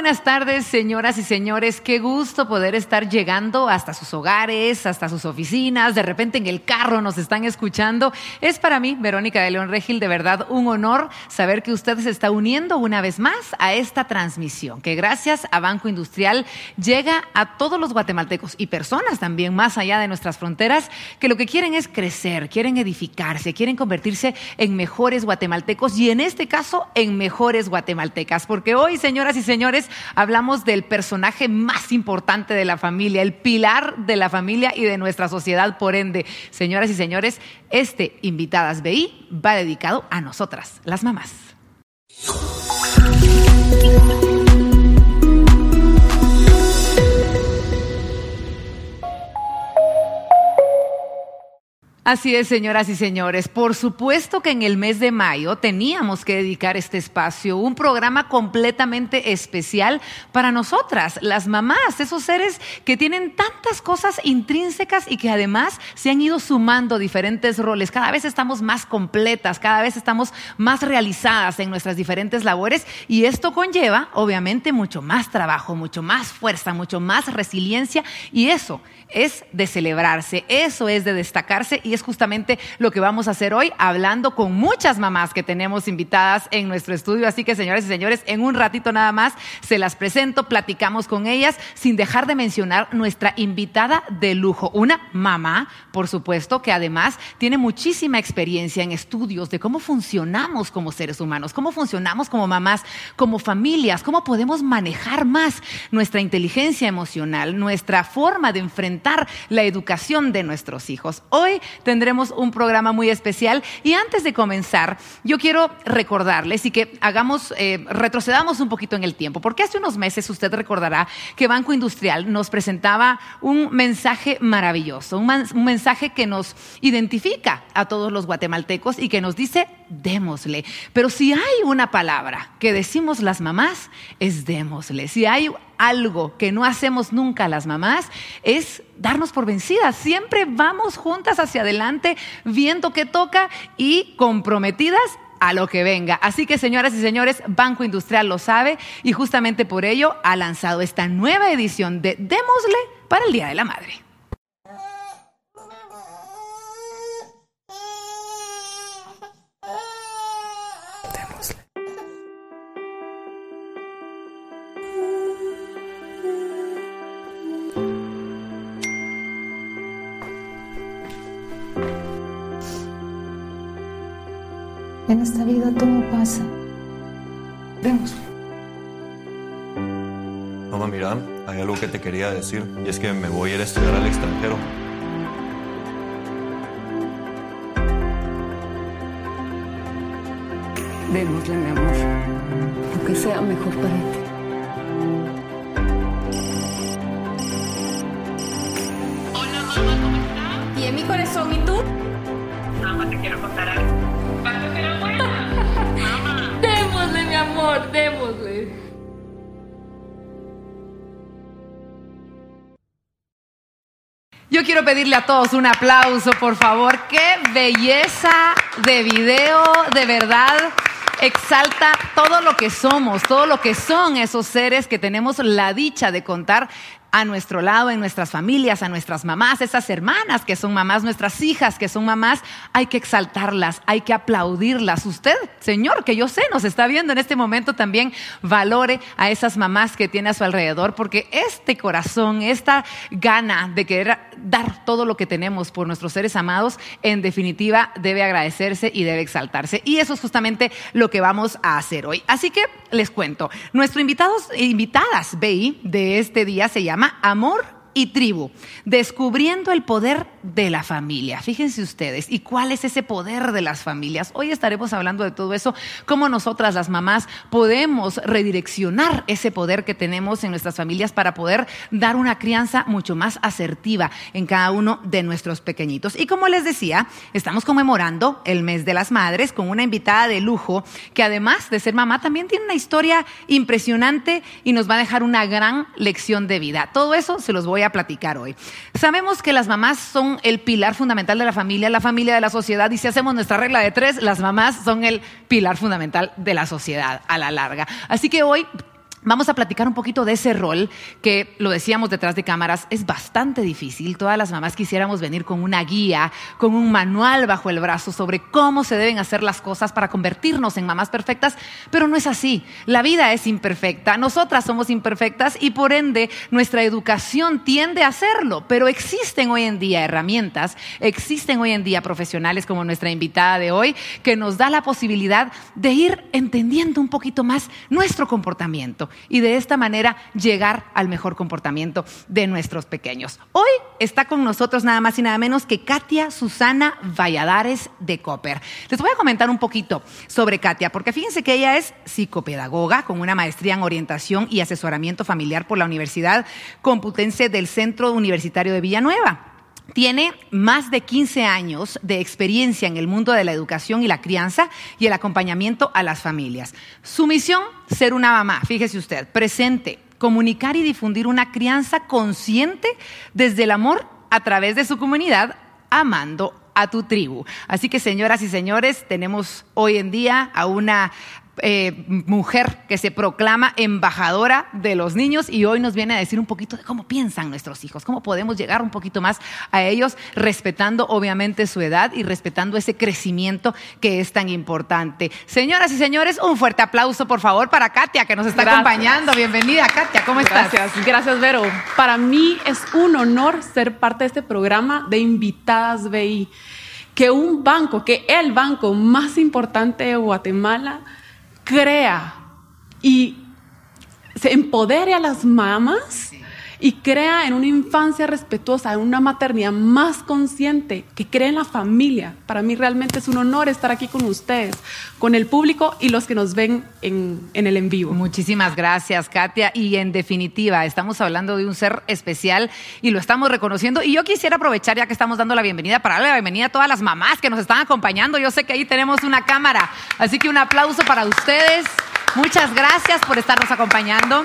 buenas tardes, señoras y señores. Qué gusto poder estar llegando hasta sus hogares, hasta sus oficinas. De repente en el carro nos están escuchando. Es para mí, Verónica de León Regil, de verdad un honor saber que usted se está uniendo una vez más a esta transmisión, que gracias a Banco Industrial llega a todos los guatemaltecos y personas también más allá de nuestras fronteras que lo que quieren es crecer, quieren edificarse, quieren convertirse en mejores guatemaltecos y en este caso en mejores guatemaltecas. Porque hoy, señoras y señores, hablamos del personaje más importante de la familia, el pilar de la familia y de nuestra sociedad, por ende. Señoras y señores, este Invitadas BI va dedicado a nosotras, las mamás. Así es, señoras y señores. Por supuesto que en el mes de mayo teníamos que dedicar este espacio, un programa completamente especial para nosotras, las mamás, esos seres que tienen tantas cosas intrínsecas y que además se han ido sumando diferentes roles. Cada vez estamos más completas, cada vez estamos más realizadas en nuestras diferentes labores y esto conlleva, obviamente, mucho más trabajo, mucho más fuerza, mucho más resiliencia y eso es de celebrarse, eso es de destacarse y es justamente lo que vamos a hacer hoy, hablando con muchas mamás que tenemos invitadas en nuestro estudio. Así que, señores y señores, en un ratito nada más se las presento, platicamos con ellas, sin dejar de mencionar nuestra invitada de lujo, una mamá, por supuesto, que además tiene muchísima experiencia en estudios de cómo funcionamos como seres humanos, cómo funcionamos como mamás, como familias, cómo podemos manejar más nuestra inteligencia emocional, nuestra forma de enfrentar la educación de nuestros hijos. Hoy tendremos un programa muy especial. Y antes de comenzar, yo quiero recordarles y que hagamos, eh, retrocedamos un poquito en el tiempo, porque hace unos meses usted recordará que Banco Industrial nos presentaba un mensaje maravilloso, un, un mensaje que nos identifica a todos los guatemaltecos y que nos dice, démosle. Pero si hay una palabra que decimos las mamás, es démosle. Si hay algo que no hacemos nunca las mamás es darnos por vencidas. Siempre vamos juntas hacia adelante viendo qué toca y comprometidas a lo que venga. Así que, señoras y señores, Banco Industrial lo sabe y justamente por ello ha lanzado esta nueva edición de Démosle para el Día de la Madre. En esta vida todo pasa. Vemos. Mamá, mira, hay algo que te quería decir y es que me voy a ir a estudiar al extranjero. Démosle, mi amor, lo que sea mejor para ti. Hola mamá, ¿cómo estás? Bien, mi corazón, ¿y tú? Mamá, te quiero contar algo. Yo quiero pedirle a todos un aplauso, por favor. Qué belleza de video, de verdad. Exalta todo lo que somos, todo lo que son esos seres que tenemos la dicha de contar a nuestro lado, en nuestras familias, a nuestras mamás, esas hermanas que son mamás, nuestras hijas que son mamás, hay que exaltarlas, hay que aplaudirlas. Usted, Señor, que yo sé, nos está viendo en este momento también, valore a esas mamás que tiene a su alrededor, porque este corazón, esta gana de querer dar todo lo que tenemos por nuestros seres amados, en definitiva debe agradecerse y debe exaltarse. Y eso es justamente lo que vamos a hacer hoy. Así que les cuento, nuestro invitados, invitadas BI de este día se llama Amor y tribu, descubriendo el poder de la familia. Fíjense ustedes, ¿y cuál es ese poder de las familias? Hoy estaremos hablando de todo eso, cómo nosotras las mamás podemos redireccionar ese poder que tenemos en nuestras familias para poder dar una crianza mucho más asertiva en cada uno de nuestros pequeñitos. Y como les decía, estamos conmemorando el mes de las madres con una invitada de lujo que además de ser mamá también tiene una historia impresionante y nos va a dejar una gran lección de vida. Todo eso se los voy a platicar hoy. Sabemos que las mamás son el pilar fundamental de la familia, la familia de la sociedad, y si hacemos nuestra regla de tres, las mamás son el pilar fundamental de la sociedad a la larga. Así que hoy Vamos a platicar un poquito de ese rol que, lo decíamos detrás de cámaras, es bastante difícil. Todas las mamás quisiéramos venir con una guía, con un manual bajo el brazo sobre cómo se deben hacer las cosas para convertirnos en mamás perfectas, pero no es así. La vida es imperfecta, nosotras somos imperfectas y por ende nuestra educación tiende a hacerlo, pero existen hoy en día herramientas, existen hoy en día profesionales como nuestra invitada de hoy que nos da la posibilidad de ir entendiendo un poquito más nuestro comportamiento y de esta manera llegar al mejor comportamiento de nuestros pequeños. Hoy está con nosotros nada más y nada menos que Katia Susana Valladares de Copper. Les voy a comentar un poquito sobre Katia, porque fíjense que ella es psicopedagoga con una maestría en orientación y asesoramiento familiar por la Universidad Computense del Centro Universitario de Villanueva. Tiene más de 15 años de experiencia en el mundo de la educación y la crianza y el acompañamiento a las familias. Su misión, ser una mamá, fíjese usted, presente, comunicar y difundir una crianza consciente desde el amor a través de su comunidad, amando a tu tribu. Así que, señoras y señores, tenemos hoy en día a una eh, mujer que se proclama embajadora de los niños y hoy nos viene a decir un poquito de cómo piensan nuestros hijos, cómo podemos llegar un poquito más a ellos, respetando obviamente su edad y respetando ese crecimiento que es tan importante. Señoras y señores, un fuerte aplauso por favor para Katia que nos está Gracias. acompañando. Bienvenida Katia, ¿cómo estás? Gracias, gracias Vero. Para mí es un honor ser parte de este programa de invitadas BI. Que un banco, que el banco más importante de Guatemala crea y se empodere a las mamás y crea en una infancia respetuosa, en una maternidad más consciente, que crea en la familia. Para mí realmente es un honor estar aquí con ustedes, con el público y los que nos ven en, en el en vivo. Muchísimas gracias, Katia. Y en definitiva, estamos hablando de un ser especial y lo estamos reconociendo. Y yo quisiera aprovechar, ya que estamos dando la bienvenida, para darle la bienvenida a todas las mamás que nos están acompañando. Yo sé que ahí tenemos una cámara, así que un aplauso para ustedes. Muchas gracias por estarnos acompañando.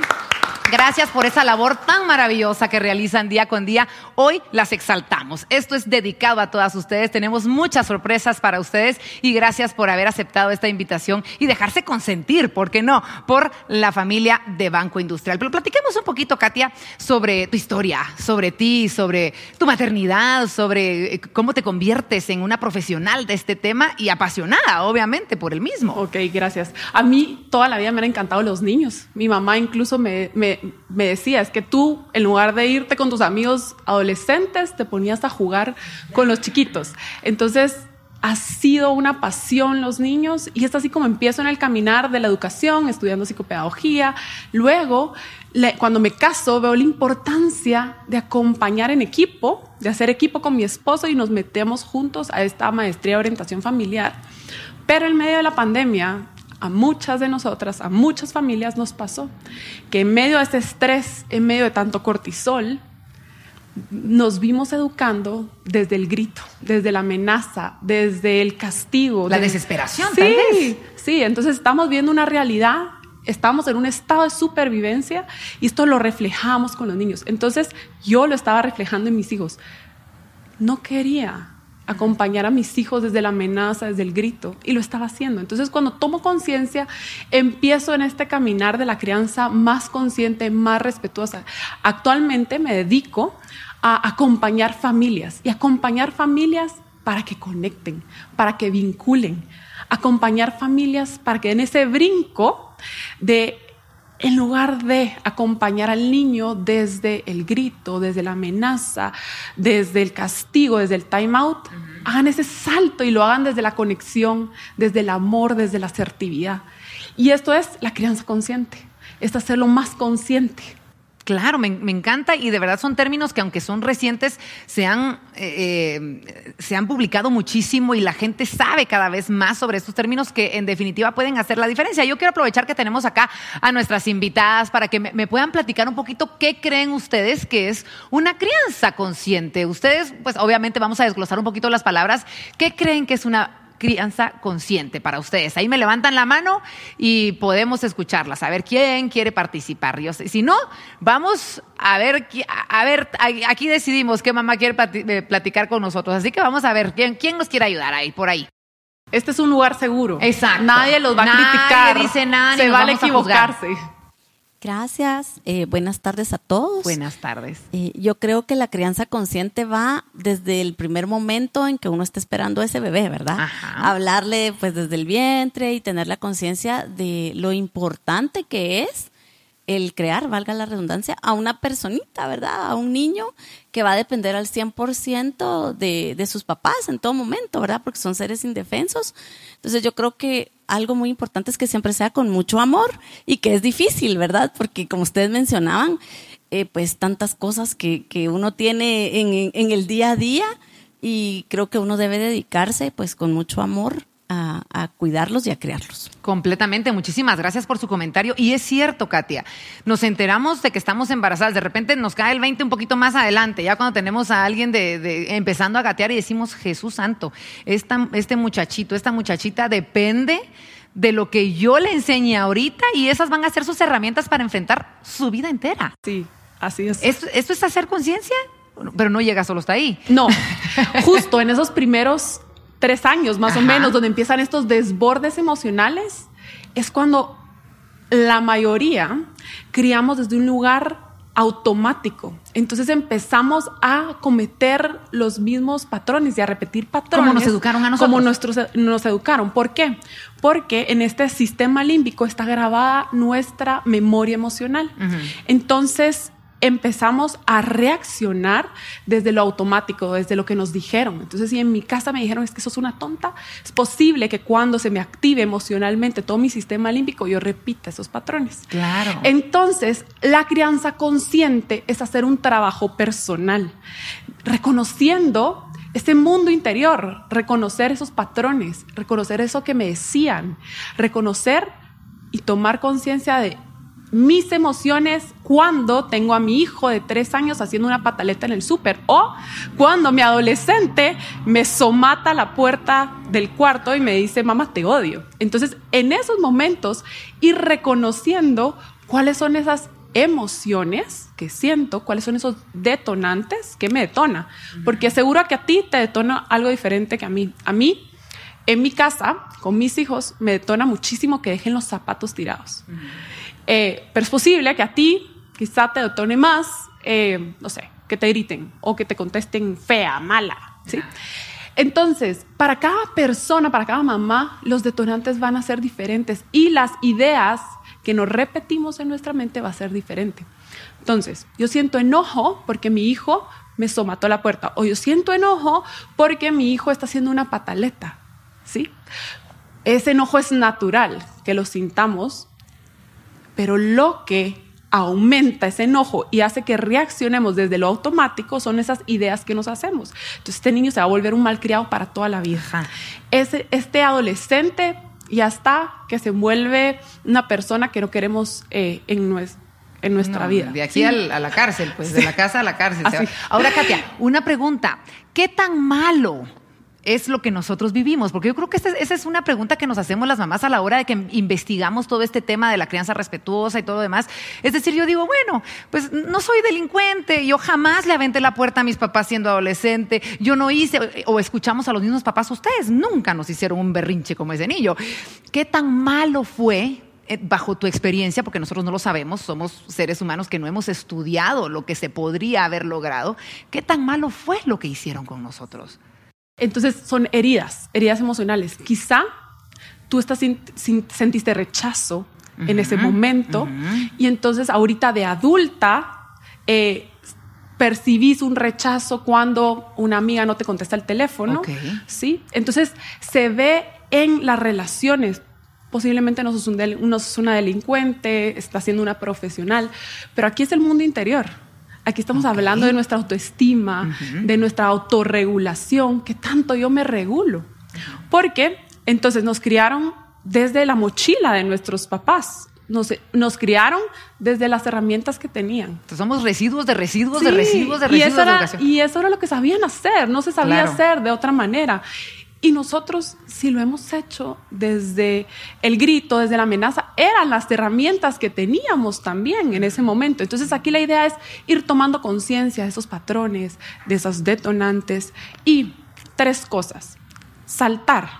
Gracias por esa labor tan maravillosa que realizan día con día. Hoy las exaltamos. Esto es dedicado a todas ustedes. Tenemos muchas sorpresas para ustedes y gracias por haber aceptado esta invitación y dejarse consentir, ¿por qué no? Por la familia de Banco Industrial. Pero platiquemos un poquito, Katia, sobre tu historia, sobre ti, sobre tu maternidad, sobre eh, cómo te conviertes en una profesional de este tema y apasionada, obviamente, por el mismo. Ok, gracias. A mí toda la vida me han encantado los niños. Mi mamá incluso me, me, decía, es que tú, en lugar de irte con tus amigos adolescentes, te ponías a jugar con los chiquitos. Entonces, ha sido una pasión los niños y es así como empiezo en el caminar de la educación, estudiando psicopedagogía. Luego, cuando me caso, veo la importancia de acompañar en equipo, de hacer equipo con mi esposo y nos metemos juntos a esta maestría de orientación familiar. Pero en medio de la pandemia, a muchas de nosotras, a muchas familias nos pasó que en medio de ese estrés, en medio de tanto cortisol, nos vimos educando desde el grito, desde la amenaza, desde el castigo. La desde- desesperación, sí, tal vez. Sí, entonces estamos viendo una realidad, estamos en un estado de supervivencia y esto lo reflejamos con los niños. Entonces yo lo estaba reflejando en mis hijos. No quería acompañar a mis hijos desde la amenaza, desde el grito, y lo estaba haciendo. Entonces, cuando tomo conciencia, empiezo en este caminar de la crianza más consciente, más respetuosa. Actualmente me dedico a acompañar familias y acompañar familias para que conecten, para que vinculen, acompañar familias para que en ese brinco de en lugar de acompañar al niño desde el grito, desde la amenaza, desde el castigo, desde el time out, hagan ese salto y lo hagan desde la conexión, desde el amor, desde la asertividad. Y esto es la crianza consciente, es hacerlo más consciente. Claro, me, encanta y de verdad son términos que aunque son recientes, se han, eh, eh, se han publicado muchísimo y la gente sabe cada vez más sobre estos términos que en definitiva pueden hacer la diferencia. Yo quiero aprovechar que tenemos acá a nuestras invitadas para que me, me puedan platicar un poquito qué creen ustedes que es una crianza consciente. Ustedes, pues obviamente vamos a desglosar un poquito las palabras. ¿Qué creen que es una crianza consciente para ustedes. Ahí me levantan la mano y podemos escucharlas, a ver quién quiere participar. Yo sé- si no, vamos a ver, a ver, aquí decidimos qué mamá quiere eh, platicar con nosotros. Así que vamos a ver quién, quién nos quiere ayudar ahí, por ahí. Este es un lugar seguro. Exacto. Nadie los va a Nadie criticar. dice nada ni Se vale a equivocarse. Gracias. Eh, buenas tardes a todos. Buenas tardes. Eh, yo creo que la crianza consciente va desde el primer momento en que uno está esperando a ese bebé, ¿verdad? Ajá. Hablarle pues desde el vientre y tener la conciencia de lo importante que es el crear, valga la redundancia, a una personita, ¿verdad? A un niño que va a depender al 100% de, de sus papás en todo momento, ¿verdad? Porque son seres indefensos. Entonces yo creo que algo muy importante es que siempre sea con mucho amor y que es difícil, ¿verdad? Porque como ustedes mencionaban, eh, pues tantas cosas que, que uno tiene en, en- el día a día y creo que uno debe dedicarse pues con mucho amor a, a cuidarlos y a criarlos. Completamente, muchísimas gracias por su comentario. Y es cierto, Katia, nos enteramos de que estamos embarazadas, de repente nos cae el 20 un poquito más adelante, ya cuando tenemos a alguien de, de- empezando a gatear y decimos, Jesús Santo, esta- este muchachito, esta muchachita depende de lo que yo le enseñe ahorita y esas van a ser sus herramientas para enfrentar su vida entera. Sí, así es. ¿Esto, esto es hacer conciencia? Pero no llega solo hasta ahí. No, justo en esos primeros tres años más Ajá. o menos, donde empiezan estos desbordes emocionales, es cuando la mayoría criamos desde un lugar automático. Entonces empezamos a cometer los mismos patrones y a repetir patrones. nos educaron a nosotros. Como nuestros, nos educaron. ¿Por qué? Porque en este sistema límbico está grabada nuestra memoria emocional. Entonces empezamos a reaccionar desde lo automático, desde lo que nos dijeron. Entonces, si en mi casa me dijeron es que sos una tonta, es posible que cuando se me active emocionalmente todo mi sistema límbico, yo repita esos patrones. Claro. Entonces, la crianza consciente es hacer un trabajo personal, reconociendo ese mundo interior, reconocer esos patrones, reconocer eso que me decían, reconocer y tomar conciencia de mis emociones cuando tengo a mi hijo de tres años haciendo una pataleta en el súper o cuando mi adolescente me somata a la puerta del cuarto y me dice, mamá, te odio. Entonces, en esos momentos, ir reconociendo cuáles son esas emociones que siento, cuáles son esos detonantes que me detona. Porque seguro que a ti te detona algo diferente que a mí. A mí, en mi casa, con mis hijos, me detona muchísimo que dejen los zapatos tirados. Eh, pero es posible que a ti quizá te detone más, eh, no sé, que te griten o que te contesten fea, mala, ¿sí? Entonces, para cada persona, para cada mamá, los detonantes van a ser diferentes y las ideas que nos repetimos en nuestra mente va a ser diferente. Entonces, yo siento enojo porque mi hijo me somató la puerta o yo siento enojo porque mi hijo está haciendo una pataleta, ¿sí? Ese enojo es natural que lo sintamos, pero lo que aumenta ese enojo y hace que reaccionemos desde lo automático son esas ideas que nos hacemos. Entonces este niño se va a volver un malcriado para toda la vida. Ese, este adolescente ya está que se vuelve una persona que no queremos eh, en, nues- en nuestra No, vida. De aquí Sí. al- a la cárcel, pues, de la casa a la cárcel. Ahora, Katia, una pregunta. ¿Qué tan malo es lo que nosotros vivimos? Porque yo creo que esa es una pregunta que nos hacemos las mamás a la hora de que investigamos todo este tema de la crianza respetuosa y todo lo demás. Es decir, yo digo, bueno, pues no soy delincuente, yo jamás le aventé la puerta a mis papás siendo adolescente, yo no hice, o escuchamos a los mismos papás, ustedes nunca nos hicieron un berrinche como ese niño. ¿Qué tan malo fue eh, bajo tu experiencia, porque nosotros no lo sabemos, somos seres humanos que no hemos estudiado lo que se podría haber logrado, ¿qué tan malo fue lo que hicieron con nosotros? Entonces son heridas, heridas emocionales. Quizá tú estás sin- sin- sentiste rechazo en ese momento y entonces ahorita de adulta eh, percibís un rechazo cuando una amiga no te contesta el teléno. Ok. ¿sí? Entonces se ve en las relaciones. Posiblemente no sos, un del- no sos una delincuente, estás siendo una profesional, pero aquí es el mundo interior. Aquí estamos hablando de nuestra autoestima, de nuestra autorregulación, que tanto yo me regulo. Porque entonces nos criaron desde la mochila de nuestros papás, nos, nos criaron desde las herramientas que tenían. Entonces, somos residuos de residuos de residuos de y residuos eso, de era, y eso era lo que sabían hacer, no se sabía Claro. hacer de otra manera. Y nosotros, si lo hemos hecho desde el grito, desde la amenaza, eran las herramientas que teníamos también en ese momento. Entonces aquí la idea es ir tomando conciencia de esos patrones, de esos detonantes y tres cosas. Saltar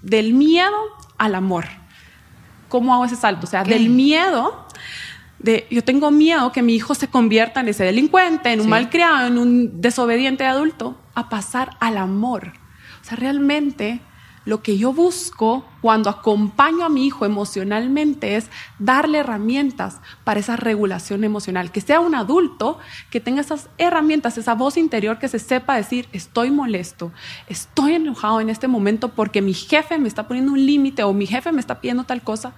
del miedo al amor. ¿Cómo hago ese salto? O sea, del miedo de yo tengo miedo que mi hijo se convierta en ese delincuente, en un Sí. malcriado, en un desobediente adulto, a pasar al amor. O sea, realmente lo que yo busco cuando acompaño a mi hijo emocionalmente es darle herramientas para esa regulación emocional, que sea un adulto que tenga esas herramientas, esa voz interior que se sepa decir, estoy molesto, estoy enojado en este momento porque mi jefe me está poniendo un límite o mi jefe me está pidiendo tal cosa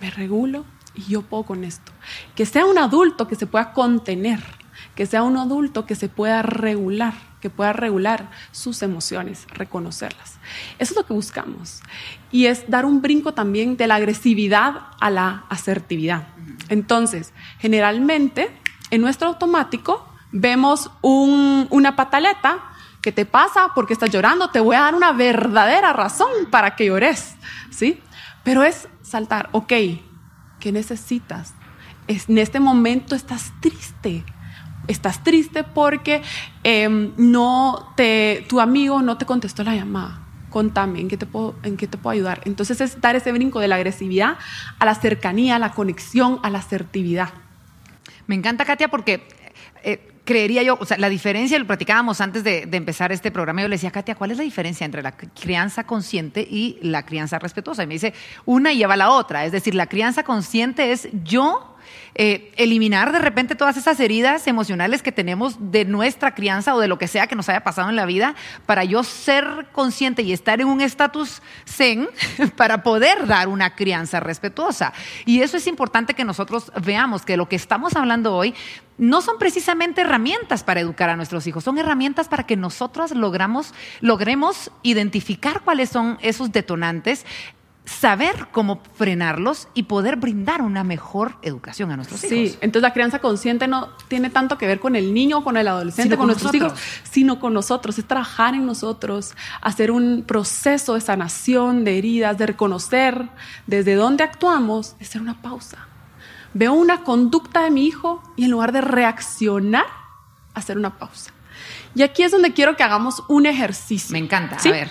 me regulo y yo puedo con esto. Que sea un adulto que se pueda contener, que sea un adulto que se pueda regular, que pueda regular sus emociones, reconocerlas. Eso es lo que buscamos. Y es dar un brinco también de la agresividad a la asertividad. Entonces, generalmente, en nuestro automático, vemos un- una pataleta que te pasa porque estás llorando, te voy a dar una verdadera razón para que llores, ¿sí? Pero es saltar, ok, ¿qué necesitas? Es- en este momento estás triste. Estás triste porque em, no te, tu amigo no te contestó la llamada. Contame, ¿en qué, te puedo, ¿en qué te puedo ayudar? Entonces es dar ese brinco de la agresividad a la cercanía, a la conexión, a la asertividad. Me encanta, Katia, porque eh, creería yo, o sea, la diferencia, lo platicábamos antes de, empezar este programa, yo le decía, Katia, ¿cuál es la diferencia entre la crianza consciente y la crianza respetuosa? Y me dice, una lleva la otra, es decir, la crianza consciente es yo eh, eliminar de repente todas esas heridas emocionales que tenemos de nuestra crianza o de lo que sea que nos haya pasado en la vida para yo ser consciente y estar en un estatus zen para poder dar una crianza respetuosa. Y eso es importante que nosotros veamos que lo que estamos hablando hoy no son precisamente herramientas para educar a nuestros hijos, son herramientas para que nosotros logramos, logremos identificar cuáles son esos detonantes saber cómo frenarlos y poder brindar una mejor educación a nuestros Sí, hijos. entonces la crianza consciente no tiene tanto que ver con el niño, con el adolescente, con, con nuestros nosotros. hijos, sino con nosotros. Es trabajar en nosotros, hacer un proceso de sanación de heridas, de reconocer desde dónde actuamos, de hacer una pausa. Veo una conducta de mi hijo y en lugar de reaccionar, hacer una pausa. Y aquí es donde quiero que hagamos un ejercicio. Me encanta, ¿sí? a ver.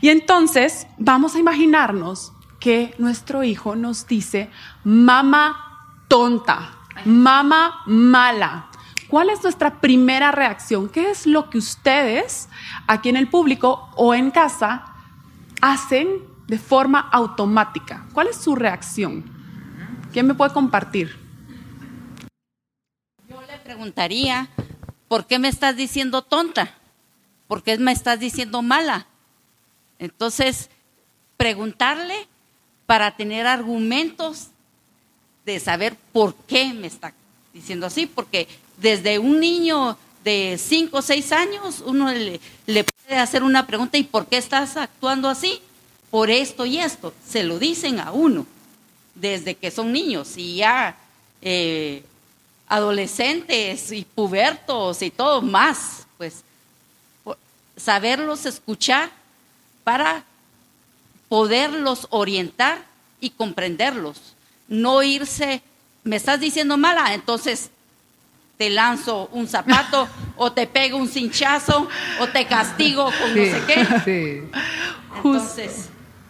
Y entonces vamos a imaginarnos que nuestro hijo nos dice, mamá tonta, mamá mala. ¿Cuál es nuestra primera reacción? ¿Qué es lo que ustedes aquí en el público o en casa hacen de forma automática? ¿Cuál es su reacción? ¿Quién me puede compartir? Yo le preguntaría, ¿por qué me estás diciendo tonta? ¿Por qué me estás diciendo mala? Entonces, preguntarle para tener argumentos de saber por qué me está diciendo así, porque desde un niño de 5 o 6 años uno le, puede hacer una pregunta, ¿y por qué estás actuando así? Por esto y esto. Se lo dicen a uno desde que son niños y ya eh, adolescentes y pubertos y todo más, pues saberlos escuchar para poderlos orientar y comprenderlos, no irse, me estás diciendo mala, entonces te lanzo un zapato o te pego un cinchazo o te castigo con no sé qué. sí. Entonces,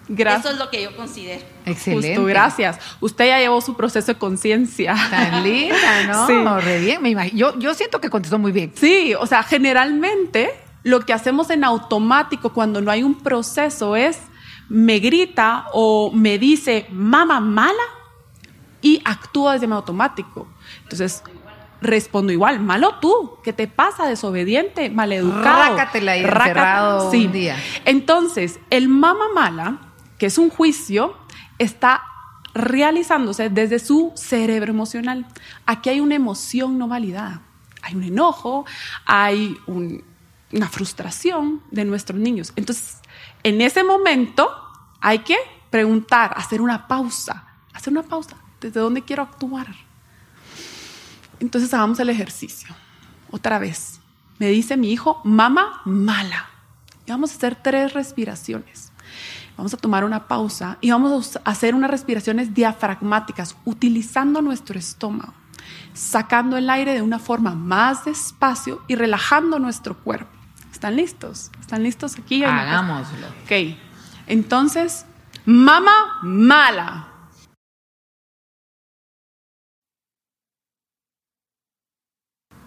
Gracias. eso es lo que yo considero. Excelente. Justo, gracias. Usted ya llevó su proceso de conciencia. Tan linda, ¿no? Sí. Re bien, me imagino. Yo, yo siento que contestó muy bien. Sí, o sea, generalmente lo que hacemos en automático cuando no hay un proceso es me grita o me dice mamá mala y actúa desde mi automático. Entonces respondo igual, malo tú, ¿qué te pasa? Desobediente, maleducado. Rácatela Rácata. encerrado un día. Entonces, el mamá mala, que es un juicio, está realizándose desde su cerebro emocional. Aquí hay una emoción no validada. Hay un enojo, hay un- una frustración de nuestros niños. Entonces, en ese momento hay que preguntar, hacer una pausa, hacer una pausa. ¿Desde dónde quiero actuar? Entonces hagamos el ejercicio. Otra vez. Me dice mi hijo, mamá mala. Vamos a hacer tres respiraciones. Vamos a tomar una pausa y vamos a hacer unas respiraciones diafragmáticas utilizando nuestro estómago, sacando el aire de una forma más despacio y relajando nuestro cuerpo. ¿Están listos? ¿Están listos aquí? Hagámoslo. Ok. Entonces, mama mala.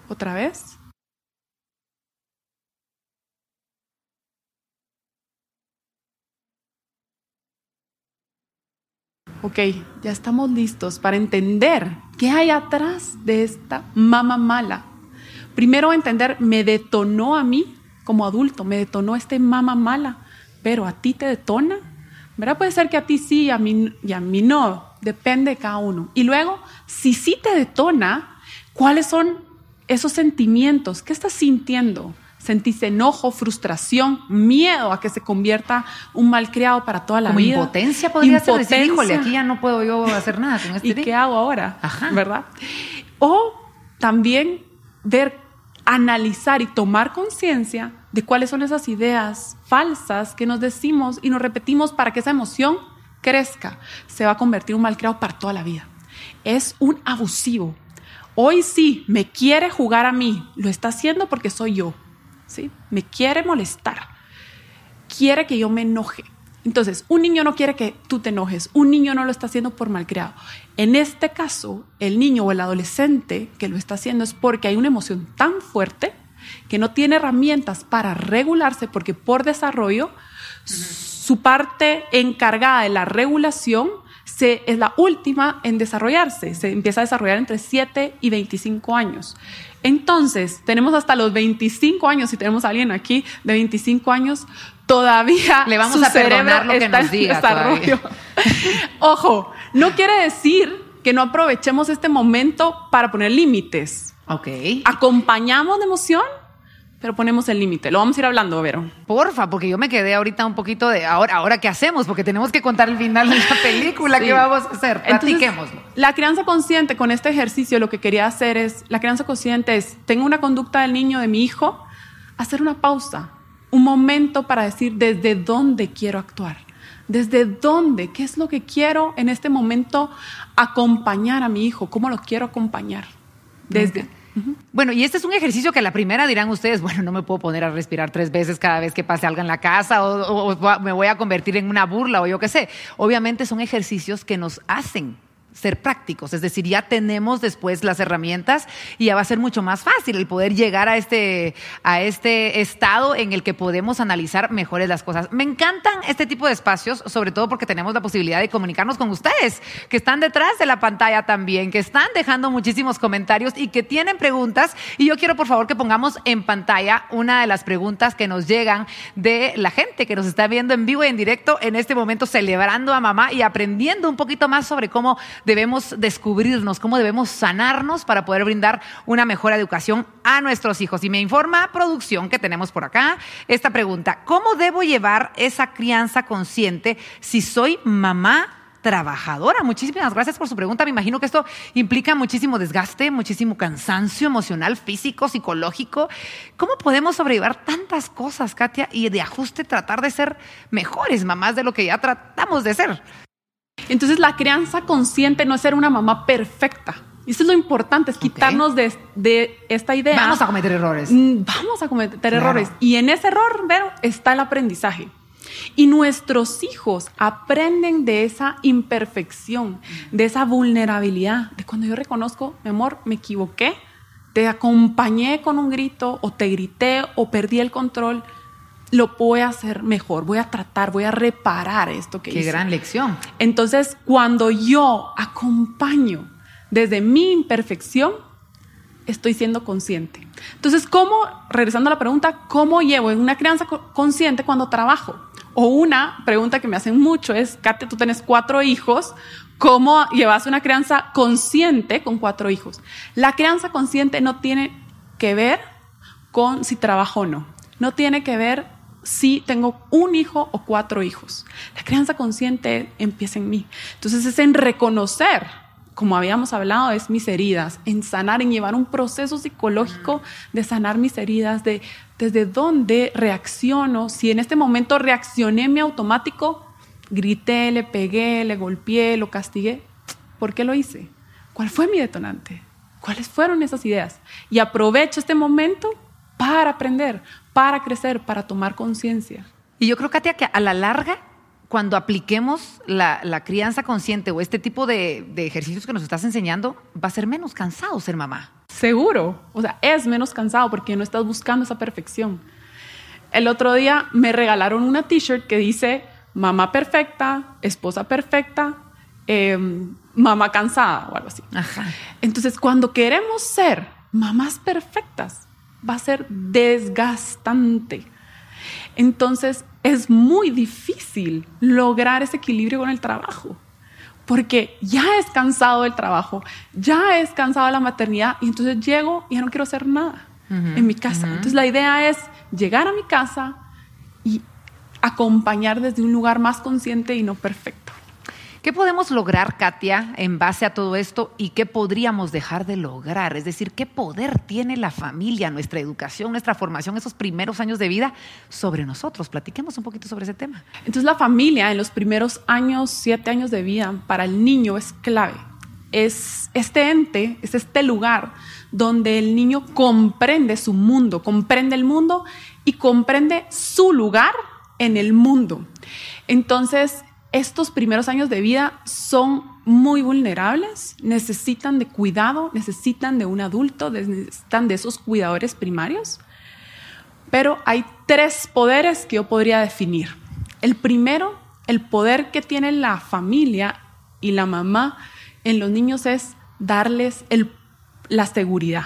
¿Otra vez? Ok, ya estamos listos para entender qué hay atrás de esta mama mala. Primero entender, me detonó a mí como adulto, me detonó este mamá mala, pero a ti te detona. ¿Verdad? Puede ser que a ti sí y a mí, y a mí no, depende de cada uno. Y luego, si sí te detona, ¿cuáles son esos sentimientos? ¿Qué estás sintiendo? ¿Sentís enojo, frustración, miedo a que se convierta un malcriado para toda la Como vida? impotencia podría ser decir, Impotencia. híjole, aquí ya no puedo yo hacer nada con este ¿Y niño". qué hago ahora? Ajá. ¿Verdad? O también ver, analizar y tomar conciencia de cuáles son esas ideas falsas que nos decimos y nos repetimos para que esa emoción crezca. Se va a convertir en un malcriado para toda la vida. Es un abusivo. Hoy sí, me quiere jugar a mí. Lo está haciendo porque soy yo. ¿sí? Me quiere molestar quiere que yo me enoje. Entonces, un niño no quiere que tú te enojes, un niño no lo está haciendo por malcriado. En este caso, el niño o el adolescente que lo está haciendo es porque hay una emoción tan fuerte que no tiene herramientas para regularse porque por desarrollo su parte encargada de la regulación se, es la última en desarrollarse. Se empieza a desarrollar entre 7 y 25 años. Entonces, tenemos hasta los 25 años, si tenemos a alguien aquí de 25 años, todavía Le vamos su a perdonar lo que está nos en diga desarrollo. Ojo, no quiere decir que no aprovechemos este momento para poner límites. Ok. Acompañamos la emoción, pero ponemos el límite. Lo vamos a ir hablando, Vero. Porfa, porque yo me quedé ahorita un poquito de ahora, ahora qué hacemos, porque tenemos que contar el final de la película, Sí. ¿qué vamos a hacer? Entonces, Platiquémoslo. La crianza consciente con este ejercicio lo que quería hacer es, la crianza consciente es, tengo una conducta del niño, de mi hijo, hacer una pausa, un momento para decir desde dónde quiero actuar, desde dónde, qué es lo que quiero en este momento acompañar a mi hijo, cómo lo quiero acompañar. Desde, Bueno, y este es un ejercicio que la primera dirán ustedes, bueno, no me puedo poner a respirar tres veces cada vez que pase algo en la casa o- o me voy a convertir en una burla o yo qué sé. Obviamente son ejercicios que nos hacen ser prácticos, es decir, ya tenemos después las herramientas y ya va a ser mucho más fácil el poder llegar a este, a este estado en el que podemos analizar mejores las cosas. Me encantan este tipo de espacios, sobre todo porque tenemos la posibilidad de comunicarnos con ustedes, que están detrás de la pantalla también, que están dejando muchísimos comentarios y que tienen preguntas. Y yo quiero, por favor, que pongamos en pantalla una de las preguntas que nos llegan de la gente que nos está viendo en vivo y en directo en este momento, celebrando a mamá y aprendiendo un poquito más sobre cómo debemos descubrirnos, cómo debemos sanarnos para poder brindar una mejor educación a nuestros hijos. Y me informa producción que tenemos por acá esta pregunta, ¿cómo debo llevar esa crianza consciente si soy mamá? Trabajadora. Muchísimas gracias por su pregunta. Me imagino que esto implica muchísimo desgaste, muchísimo cansancio emocional, físico, psicológico. ¿Cómo podemos sobrellevar tantas cosas, Katia, y de ajuste tratar de ser mejores mamás de lo que ya tratamos de ser? Entonces la crianza consciente no es ser una mamá perfecta. Y eso es lo importante, es quitarnos de, de esta idea. Vamos a cometer errores. Mm, Vamos a cometer Claro. errores. Y en ese error, Vero, está el aprendizaje. Y nuestros hijos aprenden de esa imperfección, de esa vulnerabilidad, de cuando yo reconozco, mi amor, me equivoqué, te acompañé con un grito o te grité o perdí el control, lo voy a hacer mejor, voy a tratar, voy a reparar esto que Qué hice. gran lección. Entonces, cuando yo acompaño desde mi imperfección, estoy siendo consciente. Entonces, ¿cómo, regresando a la pregunta, cómo llevo una crianza co- consciente cuando trabajo? O una pregunta que me hacen mucho es, Katia, tú tienes cuatro hijos, ¿cómo llevas una crianza consciente con cuatro hijos? La crianza consciente no tiene que ver con si trabajo o no. No tiene que ver si tengo un hijo o cuatro hijos. La crianza consciente empieza en mí. Entonces es en reconocer, como habíamos hablado, es mis heridas, en sanar, en llevar un proceso psicológico de sanar mis heridas, de desde dónde reacciono. Si en este momento reaccioné mi automático, grité, le pegué, le golpeé, lo castigué, ¿por qué lo hice? ¿Cuál fue mi detonante? ¿Cuáles fueron esas ideas? Y aprovecho este momento para aprender, para crecer, para tomar conciencia. Y yo creo, Katia, que a la larga, cuando apliquemos la, la crianza consciente o este tipo de, de ejercicios que nos estás enseñando, va a ser menos cansado ser mamá. seguro, o sea, es menos cansado porque no estás buscando esa perfección. El otro día me regalaron una t-shirt que dice mamá perfecta, esposa perfecta, eh, mamá cansada o algo así. Ajá. Entonces, cuando queremos ser mamás perfectas, va a ser desgastante. Entonces, es muy difícil lograr ese equilibrio con el trabajo, porque ya es cansado el trabajo, ya es cansado la maternidad, y entonces llego y ya no quiero hacer nada en mi casa. Entonces, la idea es llegar a mi casa y acompañar desde un lugar más consciente y no perfecto. ¿Qué podemos lograr, Katia, en base a todo esto y qué podríamos dejar de lograr? Es decir, ¿qué poder tiene la familia, nuestra educación, nuestra formación, esos primeros años de vida sobre nosotros? Platiquemos un poquito sobre ese tema. Entonces la familia en los primeros años, siete años de vida, para el niño es clave. Es este ente, es este lugar donde el niño comprende su mundo, comprende el mundo y comprende su lugar en el mundo. Entonces, estos primeros años de vida son muy vulnerables, necesitan de cuidado, necesitan de un adulto, necesitan de esos cuidadores primarios. Pero hay tres poderes que yo podría definir. El primero, el poder que tiene la familia y la mamá en los niños es darles la seguridad,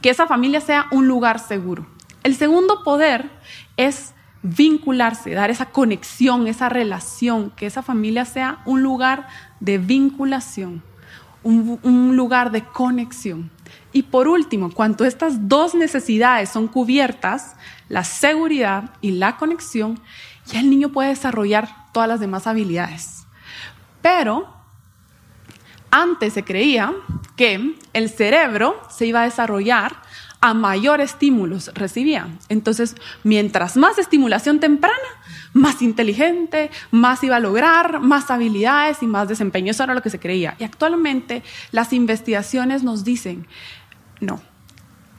que esa familia sea un lugar seguro. El segundo poder es vincularse, dar esa conexión, esa relación, que esa familia sea un lugar de vinculación, un, lugar de conexión. Y por último, cuando estas dos necesidades son cubiertas, la seguridad y la conexión, ya el niño puede desarrollar todas las demás habilidades. Pero antes se creía que el cerebro se iba a desarrollar a mayor estímulos recibía. Entonces, mientras más estimulación temprana, más inteligente, más iba a lograr, más habilidades y más desempeño. Eso era lo que se creía. Y actualmente las investigaciones nos dicen, no,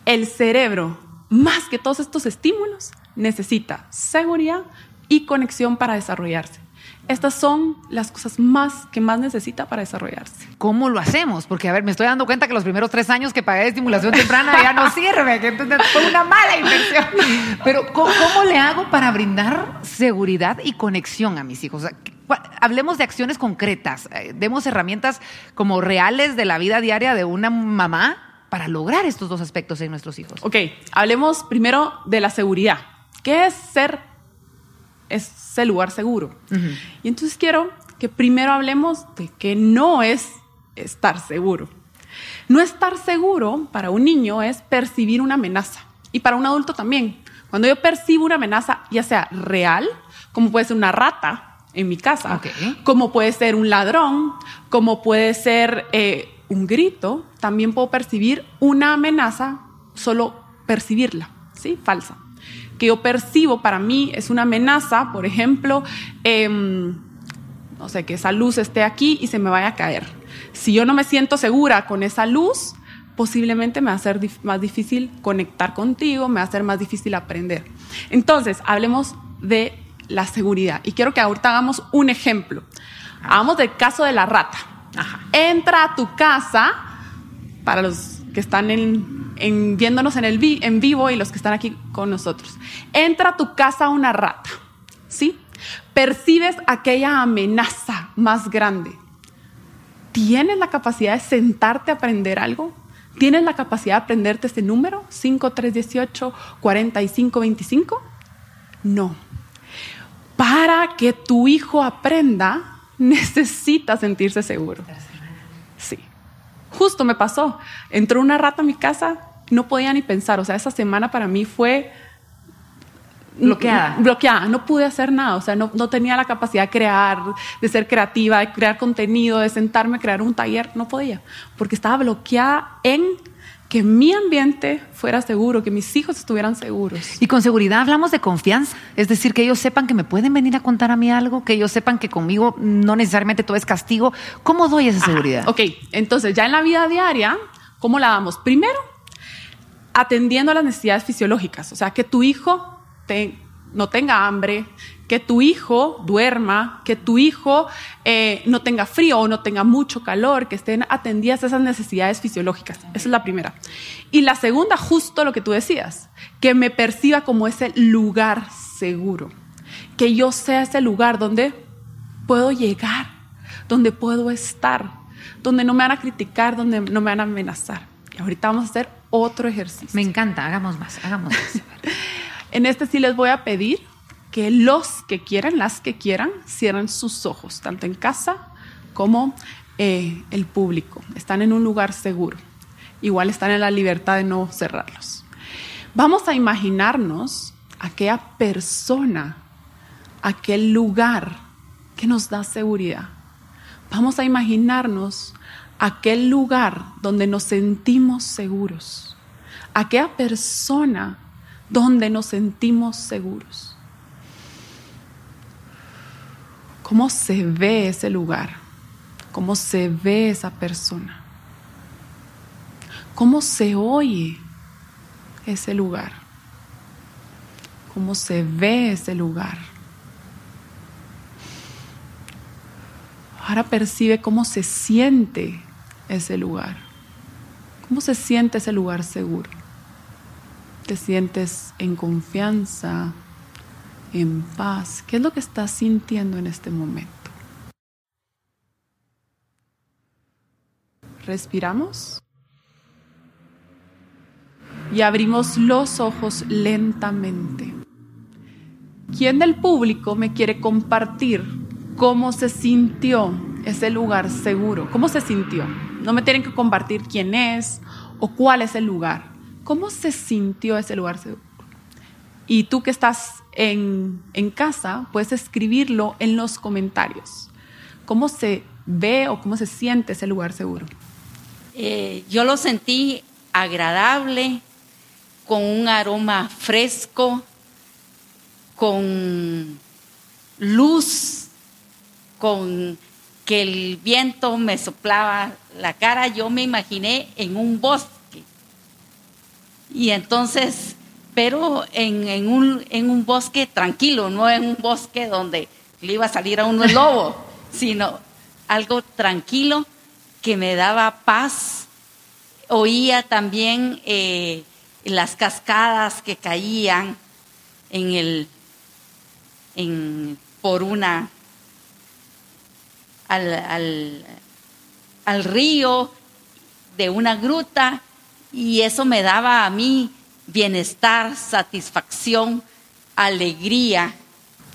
el cerebro, más que todos estos estímulos, necesita seguridad y conexión para desarrollarse. Estas son las cosas más que más necesita para desarrollarse. ¿Cómo lo hacemos? Porque, a ver, me estoy dando cuenta que los primeros tres años que pagué de estimulación temprana ya no sirve, que entonces fue una mala inversión. Pero, ¿cómo, cómo le hago para brindar seguridad y conexión a mis hijos? O sea, cua- Hablemos de acciones concretas, eh, demos herramientas como reales de la vida diaria de una mamá para lograr estos dos aspectos en nuestros hijos. Ok, hablemos primero de la seguridad. ¿Qué es ser ese lugar seguro? Y entonces quiero que primero hablemos de que no es estar seguro. No estar seguro para un niño es percibir una amenaza y para un adulto también. Cuando yo percibo una amenaza, ya sea real, como puede ser una rata en mi casa, Ok. como puede ser un ladrón, como puede ser eh, un grito, también puedo percibir una amenaza, solo percibirla, ¿sí? Falsa. Que yo percibo para mí es una amenaza, por ejemplo, em, no sé, que esa luz esté aquí y se me vaya a caer. Si yo no me siento segura con esa luz, posiblemente me va a ser dif- más difícil conectar contigo, me va a ser más difícil aprender. Entonces, hablemos de la seguridad. Y quiero que ahorita hagamos un ejemplo. Hagamos del caso de la rata. Entra a tu casa, para los que están en, en- viéndonos en, el vi- en vivo y los que están aquí con nosotros. Entra a tu casa una rata, ¿sí? Percibes aquella amenaza más grande. ¿Tienes la capacidad de sentarte a aprender algo? ¿Tienes la capacidad de aprenderte ese número? 5318 4525? No. Para que tu hijo aprenda, necesita sentirse seguro. Sí. Justo me pasó. Entró una rata a mi casa, no podía ni pensar. O sea, esa semana para mí fue Bloqueada. bloqueada, no pude hacer nada, o sea, no, no tenía la capacidad de crear, de ser creativa, de crear contenido, de sentarme a crear un taller, no podía, porque estaba bloqueada en que mi ambiente fuera seguro, que mis hijos estuvieran seguros. Y con seguridad hablamos de confianza, es decir, que ellos sepan que me pueden venir a contar a mí algo, que ellos sepan que conmigo no necesariamente todo es castigo. ¿Cómo doy esa seguridad? Ok, entonces ya en la vida diaria, ¿cómo la damos? Primero, atendiendo a las necesidades fisiológicas, o sea, que tu hijo no tenga hambre, que tu hijo duerma, que tu hijo eh, no tenga frío o no tenga mucho calor, que estén atendidas esas necesidades fisiológicas. Esa es la primera. Y la segunda, justo lo que tú decías, que me perciba como ese lugar seguro, que yo sea ese lugar donde puedo llegar, donde puedo estar, donde no me van a criticar, donde no me van a amenazar. Y ahorita vamos a hacer otro ejercicio. Me encanta, hagamos más, hagamos más. En este sí les voy a pedir que los que quieran, las que quieran, cierren sus ojos, tanto en casa como eh, el público. Están en un lugar seguro. Igual están en la libertad de no cerrarlos. Vamos a imaginarnos aquella persona, aquel lugar que nos da seguridad. Vamos a imaginarnos aquel lugar donde nos sentimos seguros. Aquella persona donde nos sentimos seguros. ¿Cómo se ve ese lugar? ¿Cómo se ve esa persona? ¿Cómo se oye ese lugar? ¿Cómo se ve ese lugar? Ahora percibe cómo se siente ese lugar. ¿Cómo se siente ese lugar seguro? ¿Te sientes en confianza, en paz? ¿Qué es lo que estás sintiendo en este momento? Respiramos y abrimos los ojos lentamente. ¿Quién del público me quiere compartir cómo se sintió ese lugar seguro? ¿Cómo se sintió? No me tienen que compartir quién es o cuál es el lugar. ¿Cómo se sintió ese lugar seguro? Y tú que estás en, en casa, puedes escribirlo en los comentarios. ¿Cómo se ve o cómo se siente ese lugar seguro? Eh, yo lo sentí agradable, con un aroma fresco, con luz, con que el viento me soplaba la cara, yo me imaginé en un bosque. Y entonces, pero en, en, un, en un bosque tranquilo, no en un bosque donde le iba a salir a uno el lobo, sino algo tranquilo que me daba paz. Oía también eh, las cascadas que caían en el, en, por una, al, al, al río de una gruta y eso me daba a mí bienestar, satisfacción, alegría.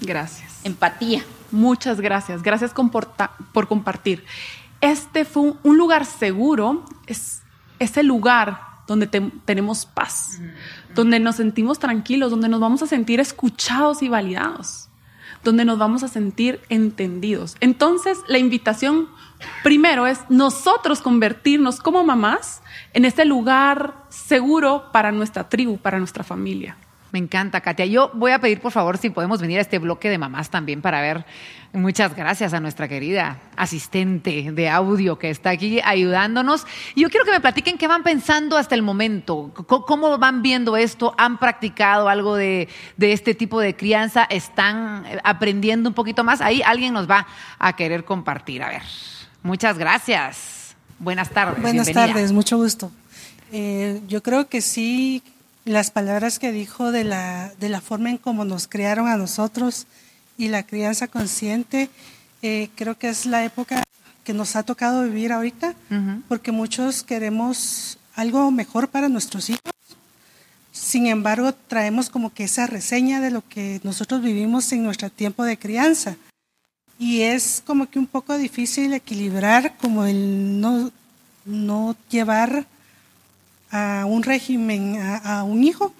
Gracias. Empatía. Muchas gracias. Gracias por compartir. Este fue un lugar seguro, es ese lugar donde tenemos paz, donde nos sentimos tranquilos, donde nos vamos a sentir escuchados y validados, donde nos vamos a sentir entendidos. Entonces, la invitación primero es nosotros convertirnos como mamás en ese lugar seguro para nuestra tribu, para nuestra familia. Me encanta, Katia. Yo voy a pedir, por favor, si podemos venir a este bloque de mamás también para ver. Muchas gracias a nuestra querida asistente de audio que está aquí ayudándonos. Y yo quiero que me platiquen qué van pensando hasta el momento, cómo van viendo esto, han practicado algo de, de este tipo de crianza, están aprendiendo un poquito más. Ahí alguien nos va a querer compartir. A ver, muchas gracias. Buenas tardes. Buenas tardes, mucho gusto. Eh, yo creo que sí las palabras que dijo de la, de la forma en cómo nos criaron a nosotros y la crianza consciente, eh, creo que es la época que nos ha tocado vivir ahorita, porque muchos queremos algo mejor para nuestros hijos. Sin embargo, traemos como que esa reseña de lo que nosotros vivimos en nuestro tiempo de crianza. Y es como que un poco difícil equilibrar como el no, no llevar a un régimen, a, un hijo,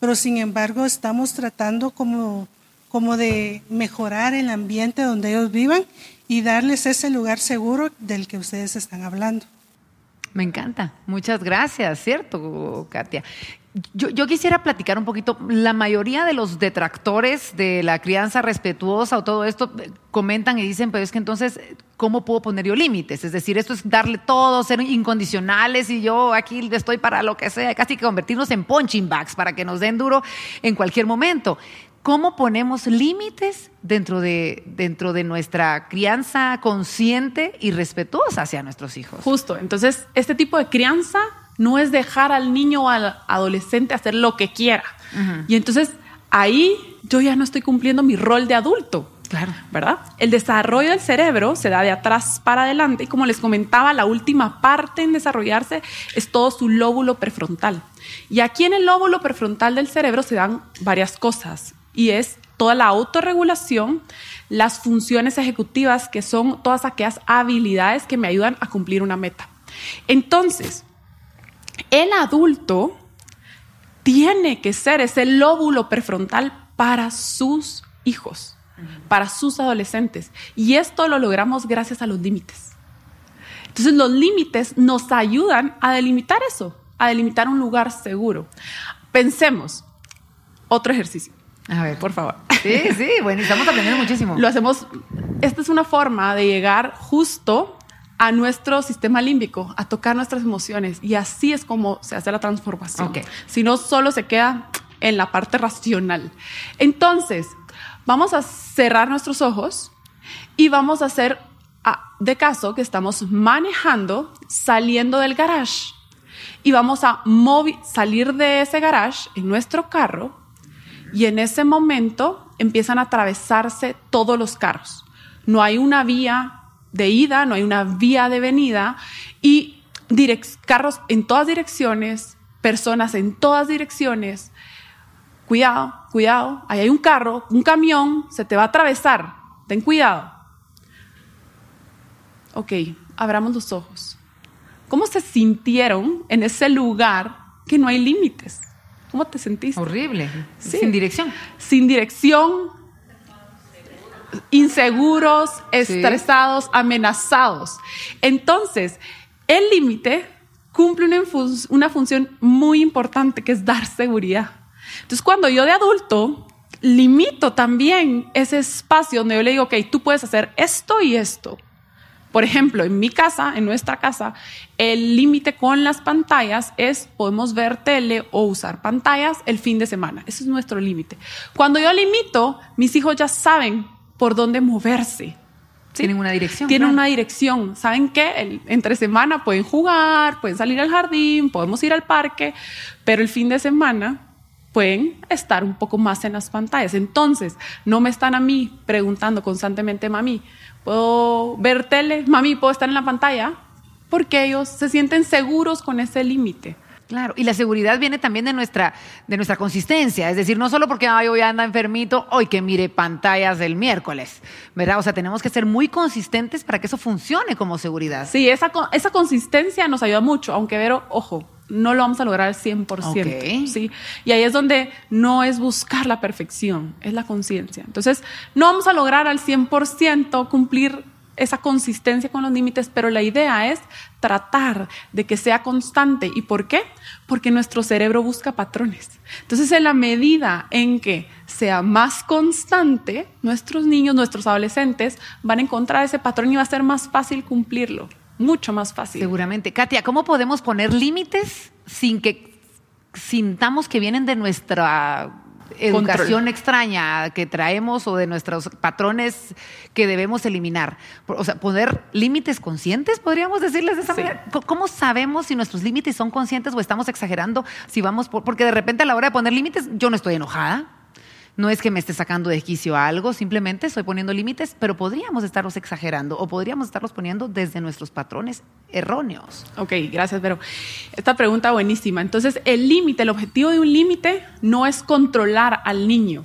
pero sin embargo estamos tratando como, como de mejorar el ambiente donde ellos vivan y darles ese lugar seguro del que ustedes están hablando. Me encanta. Muchas gracias, ¿cierto, Katia? Yo, quisiera platicar un poquito. La mayoría de los detractores de la crianza respetuosa o todo esto eh, comentan y dicen, pero es que entonces, ¿cómo puedo poner yo límites? Es decir, esto es darle todo, ser incondicionales y yo aquí estoy para lo que sea, casi que convertirnos en punching bags para que nos den duro en cualquier momento. ¿cómo ponemos límites dentro de, dentro de nuestra crianza consciente y respetuosa hacia nuestros hijos? Justo. Entonces, este tipo de crianza no es dejar al niño o al adolescente hacer lo que quiera. Y entonces ahí yo ya no estoy cumpliendo mi rol de adulto. Claro. ¿Verdad? El desarrollo del cerebro se da de atrás para adelante y como les comentaba, la última parte en desarrollarse es todo su lóbulo prefrontal. Y aquí en el lóbulo prefrontal del cerebro se dan varias cosas y es toda la autorregulación, las funciones ejecutivas que son todas aquellas habilidades que me ayudan a cumplir una meta. Entonces, el adulto tiene que ser ese lóbulo prefrontal para sus hijos, para sus adolescentes. Y esto lo logramos gracias a los límites. Entonces los límites nos ayudan a delimitar eso, a delimitar un lugar seguro. Pensemos, otro ejercicio. A ver, por favor. Sí, sí, bueno, estamos aprendiendo muchísimo. Lo hacemos, esta es una forma de llegar justo a nuestro sistema límbico, a tocar nuestras emociones. Y así es como se hace la transformación. Si no, solo se queda en la parte racional. Entonces, vamos a cerrar nuestros ojos y vamos a hacer ah, de caso que estamos manejando, saliendo del garage. Y vamos a salir de ese garage en nuestro carro y en ese momento empiezan a atravesarse todos los carros. No hay una vía de ida, no hay una vía de venida y carros en todas direcciones, personas en todas direcciones. Cuidado, cuidado, ahí hay un carro, un camión, se te va a atravesar. Ten cuidado. Ok, abramos los ojos. ¿Cómo se sintieron en ese lugar que no hay límites? ¿Cómo te sentiste? Horrible. Sí. Sin dirección. sin dirección, inseguros, estresados, amenazados. Entonces, el límite cumple una, infus- una función muy importante que es dar seguridad. Entonces, cuando yo de adulto limito también ese espacio donde yo le digo, ok, tú puedes hacer esto y esto. Por ejemplo, en mi casa, en nuestra casa, el límite con las pantallas es podemos ver tele o usar pantallas el fin de semana. Ese es nuestro límite. Cuando yo limito, mis hijos ya saben por dónde moverse. ¿sí? Tienen una dirección. Tienen claro. una dirección. ¿Saben qué? El- entre semana pueden jugar, pueden salir al jardín, podemos ir al parque, pero el fin de semana pueden estar un poco más en las pantallas. Entonces, no me están a mí preguntando constantemente, mami, ¿puedo ver tele? Mami, ¿puedo estar en la pantalla? Porque ellos se sienten seguros con ese límite. Claro, y la seguridad viene también de nuestra, de nuestra consistencia, es decir, no solo porque ay, hoy anda enfermito, hoy que mire pantallas del miércoles, ¿verdad? O sea, tenemos que ser muy consistentes para que eso funcione como seguridad. Sí, esa, esa consistencia nos ayuda mucho, aunque Vero, ojo, no lo vamos a lograr al 100%. Ok. ¿sí? Y ahí es donde no es buscar la perfección, es la conciencia. Entonces, no vamos a lograr al 100% cumplir esa consistencia con los límites, pero la idea es tratar de que sea constante. ¿Y por qué? Porque nuestro cerebro busca patrones. Entonces, en la medida en que sea más constante, nuestros niños, nuestros adolescentes van a encontrar ese patrón y va a ser más fácil cumplirlo, mucho más fácil. Seguramente. Katia, ¿cómo podemos poner límites sin que sintamos que vienen de nuestra educación Control. extraña que traemos o de nuestros patrones que debemos eliminar? O sea, poner límites conscientes, podríamos decirles de esa Sí. manera. ¿Cómo sabemos si nuestros límites son conscientes o estamos exagerando? Si vamos por- porque de repente a la hora de poner límites, yo no estoy enojada. No es que me esté sacando de quicio algo, simplemente estoy poniendo límites, pero podríamos estarlos exagerando o podríamos estarlos poniendo desde nuestros patrones erróneos. Ok, gracias, pero esta pregunta buenísima. Entonces, el límite, el objetivo de un límite no es controlar al niño,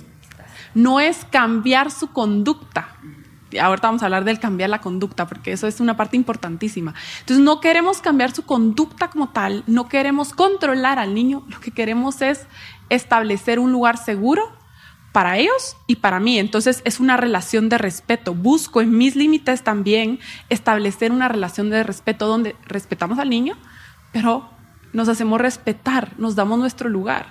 no es cambiar su conducta. Ahorita vamos a hablar del cambiar la conducta, porque eso es una parte importantísima. Entonces, no queremos cambiar su conducta como tal, no queremos controlar al niño, lo que queremos es establecer un lugar seguro para ellos y para mí. Entonces es una relación de respeto. Busco en mis límites también establecer una relación de respeto donde respetamos al niño, pero nos hacemos respetar, nos damos nuestro lugar.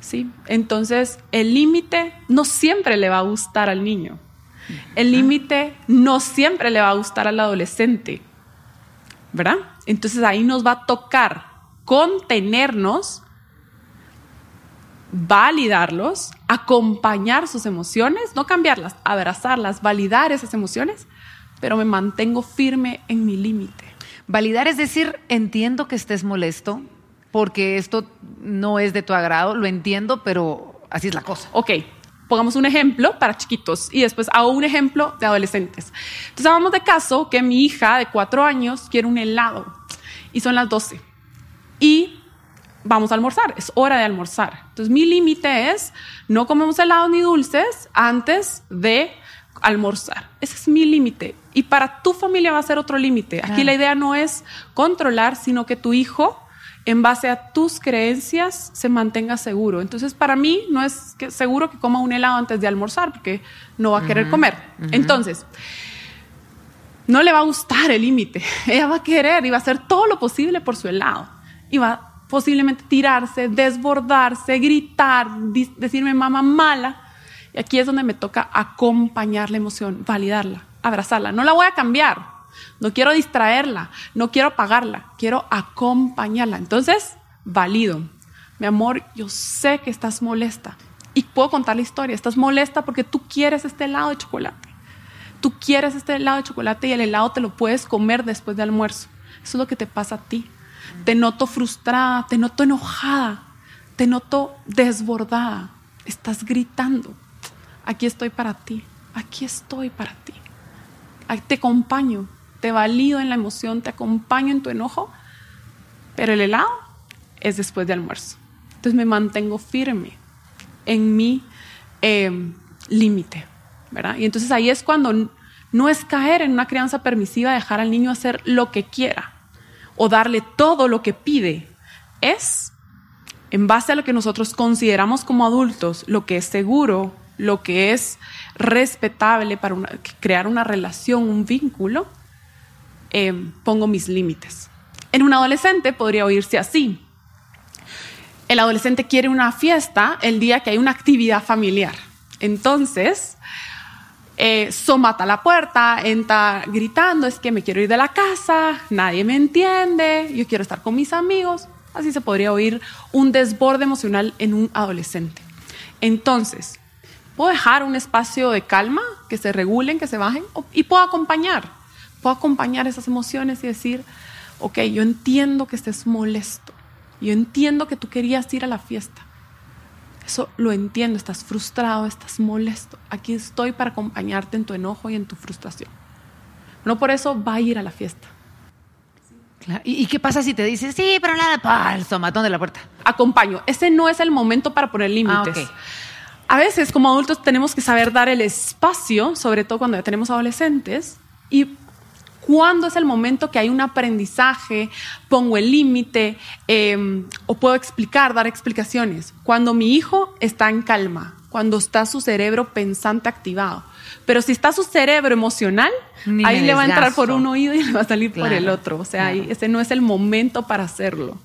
¿Sí? Entonces el límite no siempre le va a gustar al niño. El límite no siempre le va a gustar al adolescente. ¿Verdad? Entonces ahí nos va a tocar contenernos validarlos, acompañar sus emociones, no cambiarlas, abrazarlas, validar esas emociones, pero me mantengo firme en mi límite. Validar es decir, entiendo que estés molesto porque esto no es de tu agrado, lo entiendo, pero así es la cosa. Ok, pongamos un ejemplo para chiquitos y después hago un ejemplo de adolescentes. Entonces, hagamos de caso que mi hija de cuatro años quiere un helado y son las 12 y vamos a almorzar, es hora de almorzar. Entonces, mi límite es no comemos helado ni dulces antes de almorzar. Ese es mi límite. Y para tu familia va a ser otro límite. Aquí la idea no es controlar, sino que tu hijo en base a tus creencias se mantenga seguro. Entonces, para mí no es que seguro que coma un helado antes de almorzar porque no va a querer comer. Entonces, no le va a gustar el límite. Ella va a querer y va a hacer todo lo posible por su helado. Y va posiblemente tirarse, desbordarse, gritar, decirme mamá mala. Y aquí es donde me toca acompañar la emoción, validarla, abrazarla. No la voy a cambiar, no quiero distraerla, no quiero apagarla, quiero acompañarla. Entonces, valido. Mi amor, yo sé que estás molesta y puedo contar la historia. Estás molesta porque tú quieres este helado de chocolate. Tú quieres este helado de chocolate y el helado te lo puedes comer después de almuerzo. Eso es lo que te pasa a ti. Te noto frustrada, te noto enojada, te noto desbordada. Estás gritando. Aquí estoy para ti. Aquí estoy para ti. Te acompaño te valido en la emoción, te acompaño en tu enojo, pero el helado es después de almuerzo. Entonces me mantengo firme en mi em, límite, ¿verdad? Y entonces ahí es cuando no es caer en una crianza permisiva, dejar al niño hacer lo que quiera o darle todo lo que pide. Es en base a lo que nosotros consideramos como adultos, lo que es seguro, lo que es respetable para crear una relación, un vínculo, eh, pongo mis límites. En un adolescente podría oírse así. El adolescente quiere una fiesta el día que hay una actividad familiar. Entonces, eh, somata la puerta, entra gritando, es que me quiero ir de la casa, nadie me entiende, yo quiero estar con mis amigos. Así se podría oír un desborde emocional en un adolescente. Entonces, puedo dejar un espacio de calma, que se regulen, que se bajen, y puedo acompañar puedo acompañar esas emociones y decir, ok, yo entiendo que estés molesto, yo entiendo que tú querías ir a la fiesta. Eso lo entiendo, estás frustrado, estás molesto. Aquí estoy para acompañarte en tu enojo y en tu frustración. No por eso va a ir a la fiesta. ¿Y, qué pasa si te dices, sí, pero nada, falso, matón de la puerta? Acompaño. Ese no es el momento para poner límites. Ah, a veces como adultos tenemos que saber dar el espacio, sobre todo cuando ya tenemos adolescentes, y cuándo es el momento que hay un aprendizaje, pongo el límite em, o puedo explicar, dar explicaciones. Cuando mi hijo está en calma, cuando está su cerebro pensante activado. Pero si está su cerebro emocional, ahí le va a entrar por un oído y le va a salir por el otro. O sea, ese no es el momento para hacerlo,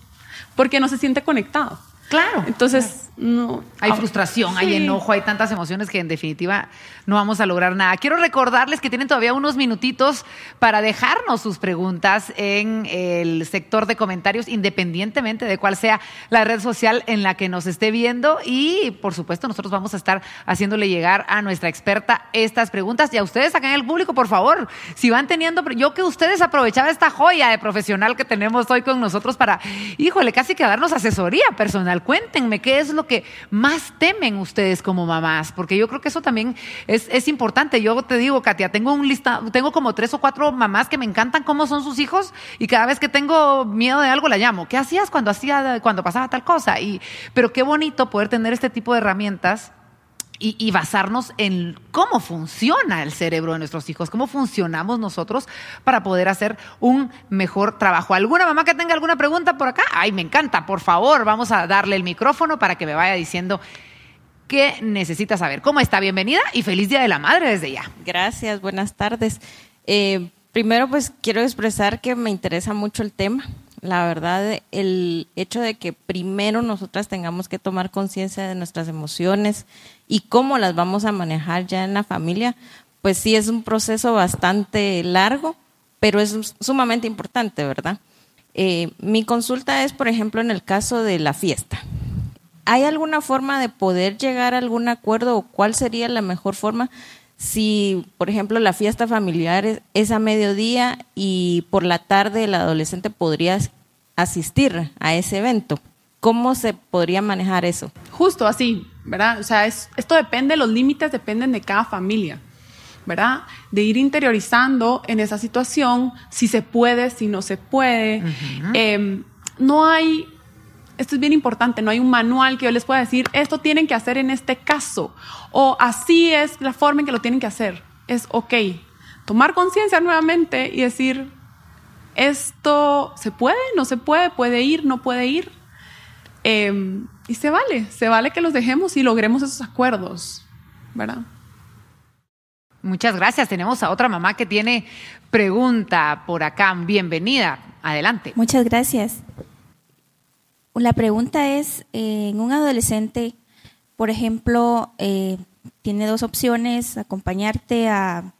porque no se siente conectado. Claro. Entonces, no. Hay frustración, hay enojo, hay tantas emociones que en definitiva no vamos a lograr nada. Quiero recordarles que tienen todavía unos minutitos para dejarnos sus preguntas en el sector de comentarios, independientemente de cuál sea la red social en la que nos esté viendo. Y por supuesto, nosotros vamos a estar haciéndole llegar a nuestra experta estas preguntas. Y a ustedes acá en el público, por favor, si van teniendo, yo que ustedes aprovechaban esta joya de profesional que tenemos hoy con nosotros para, híjole, casi que darnos asesoría personal Cuéntenme qué es lo que más temen ustedes como mamás, porque yo creo que eso también es, importante. Yo te digo, Katia, tengo un lista, tengo como tres o cuatro mamás que me encantan cómo son sus hijos y cada vez que tengo miedo de algo la llamo. ¿Qué hacías cuando hacía, cuando pasaba tal cosa? Y, pero qué bonito poder tener este tipo de herramientas y, basarnos en cómo funciona el cerebro de nuestros hijos, cómo funcionamos nosotros para poder hacer un mejor trabajo. ¿Alguna mamá que tenga alguna pregunta por acá? Ay, me encanta, por favor, vamos a darle el micrófono para que me vaya diciendo qué necesita saber. ¿Cómo está? Bienvenida y feliz Día de la Madre desde ya. Gracias, buenas tardes. Eh, primero, pues quiero expresar que me interesa mucho el tema. La verdad, el hecho de que primero nosotras tengamos que tomar conciencia de nuestras emociones y cómo las vamos a manejar ya en la familia, pues sí es un proceso bastante largo, pero es sumamente importante, ¿verdad? Eh, mi consulta es, por ejemplo, en el caso de la fiesta. ¿Hay alguna forma de poder llegar a algún acuerdo o cuál sería la mejor forma? Si, por ejemplo, la fiesta familiar es, es a mediodía y por la tarde el adolescente podría asistir a ese evento, ¿cómo se podría manejar eso? Justo así, ¿verdad? O sea, es- esto depende, los límites dependen de cada familia, ¿verdad? De ir interiorizando en esa situación, si se puede, si no se puede. Eh, no hay, esto es bien importante, no hay un manual que yo les pueda decir, esto tienen que hacer en este caso, o así es la forma en que lo tienen que hacer. Es ok, tomar conciencia nuevamente y decir, esto se puede, no se puede, puede ir, no puede ir. Eh, y se vale, se vale que los dejemos y logremos esos acuerdos, ¿verdad? Muchas gracias. Tenemos a otra mamá que tiene pregunta por acá. Bienvenida. Adelante. Muchas gracias. La pregunta es, eh, en un adolescente, por ejemplo, eh, tiene dos opciones, acompañarte a,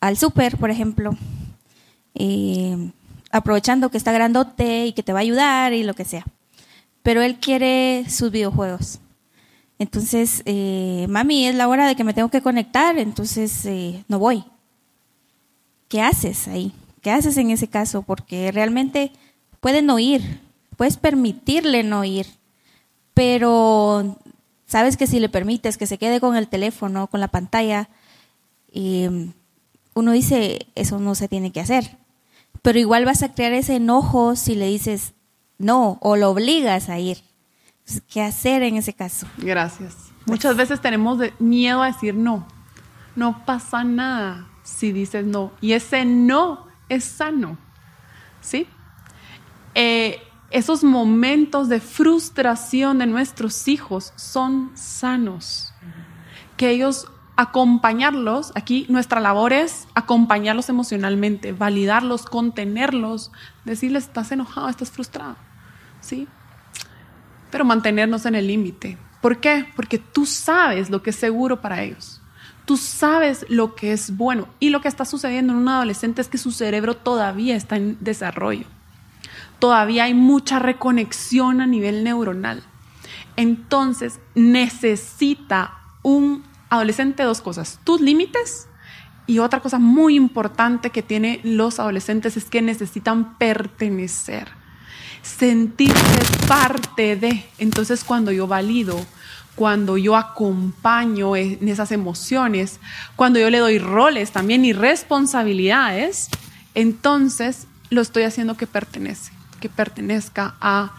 al súper, por ejemplo, eh, aprovechando que está grandote y que te va a ayudar y lo que sea. Pero él quiere sus videojuegos. Entonces, eh, mami, es la hora de que me tengo que conectar, entonces eh, no voy. ¿Qué haces ahí? ¿Qué haces en ese caso? Porque realmente puede no ir, puedes permitirle no ir, pero sabes que si le permites que se quede con el teléfono, con la pantalla, eh, uno dice, eso no se tiene que hacer. Pero igual vas a crear ese enojo si le dices no o lo obligas a ir. ¿Qué hacer en ese caso? Gracias. Muchas veces tenemos miedo a decir no. No pasa nada si dices no. Y ese no es sano. ¿Sí? Eh, esos momentos de frustración de nuestros hijos son sanos. Que ellos acompañarlos, aquí nuestra labor es acompañarlos emocionalmente, validarlos, contenerlos, decirles, estás enojado, estás frustrado. ¿Sí? pero mantenernos en el límite. ¿Por qué? Porque tú sabes lo que es seguro para ellos. Tú sabes lo que es bueno. Y lo que está sucediendo en un adolescente es que su cerebro todavía está en desarrollo. Todavía hay mucha reconexión a nivel neuronal. Entonces necesita un adolescente dos cosas. Tus límites y otra cosa muy importante que tienen los adolescentes es que necesitan pertenecer sentirse parte de. Entonces cuando yo valido, cuando yo acompaño en esas emociones, cuando yo le doy roles también y responsabilidades, entonces lo estoy haciendo que pertenece, que pertenezca a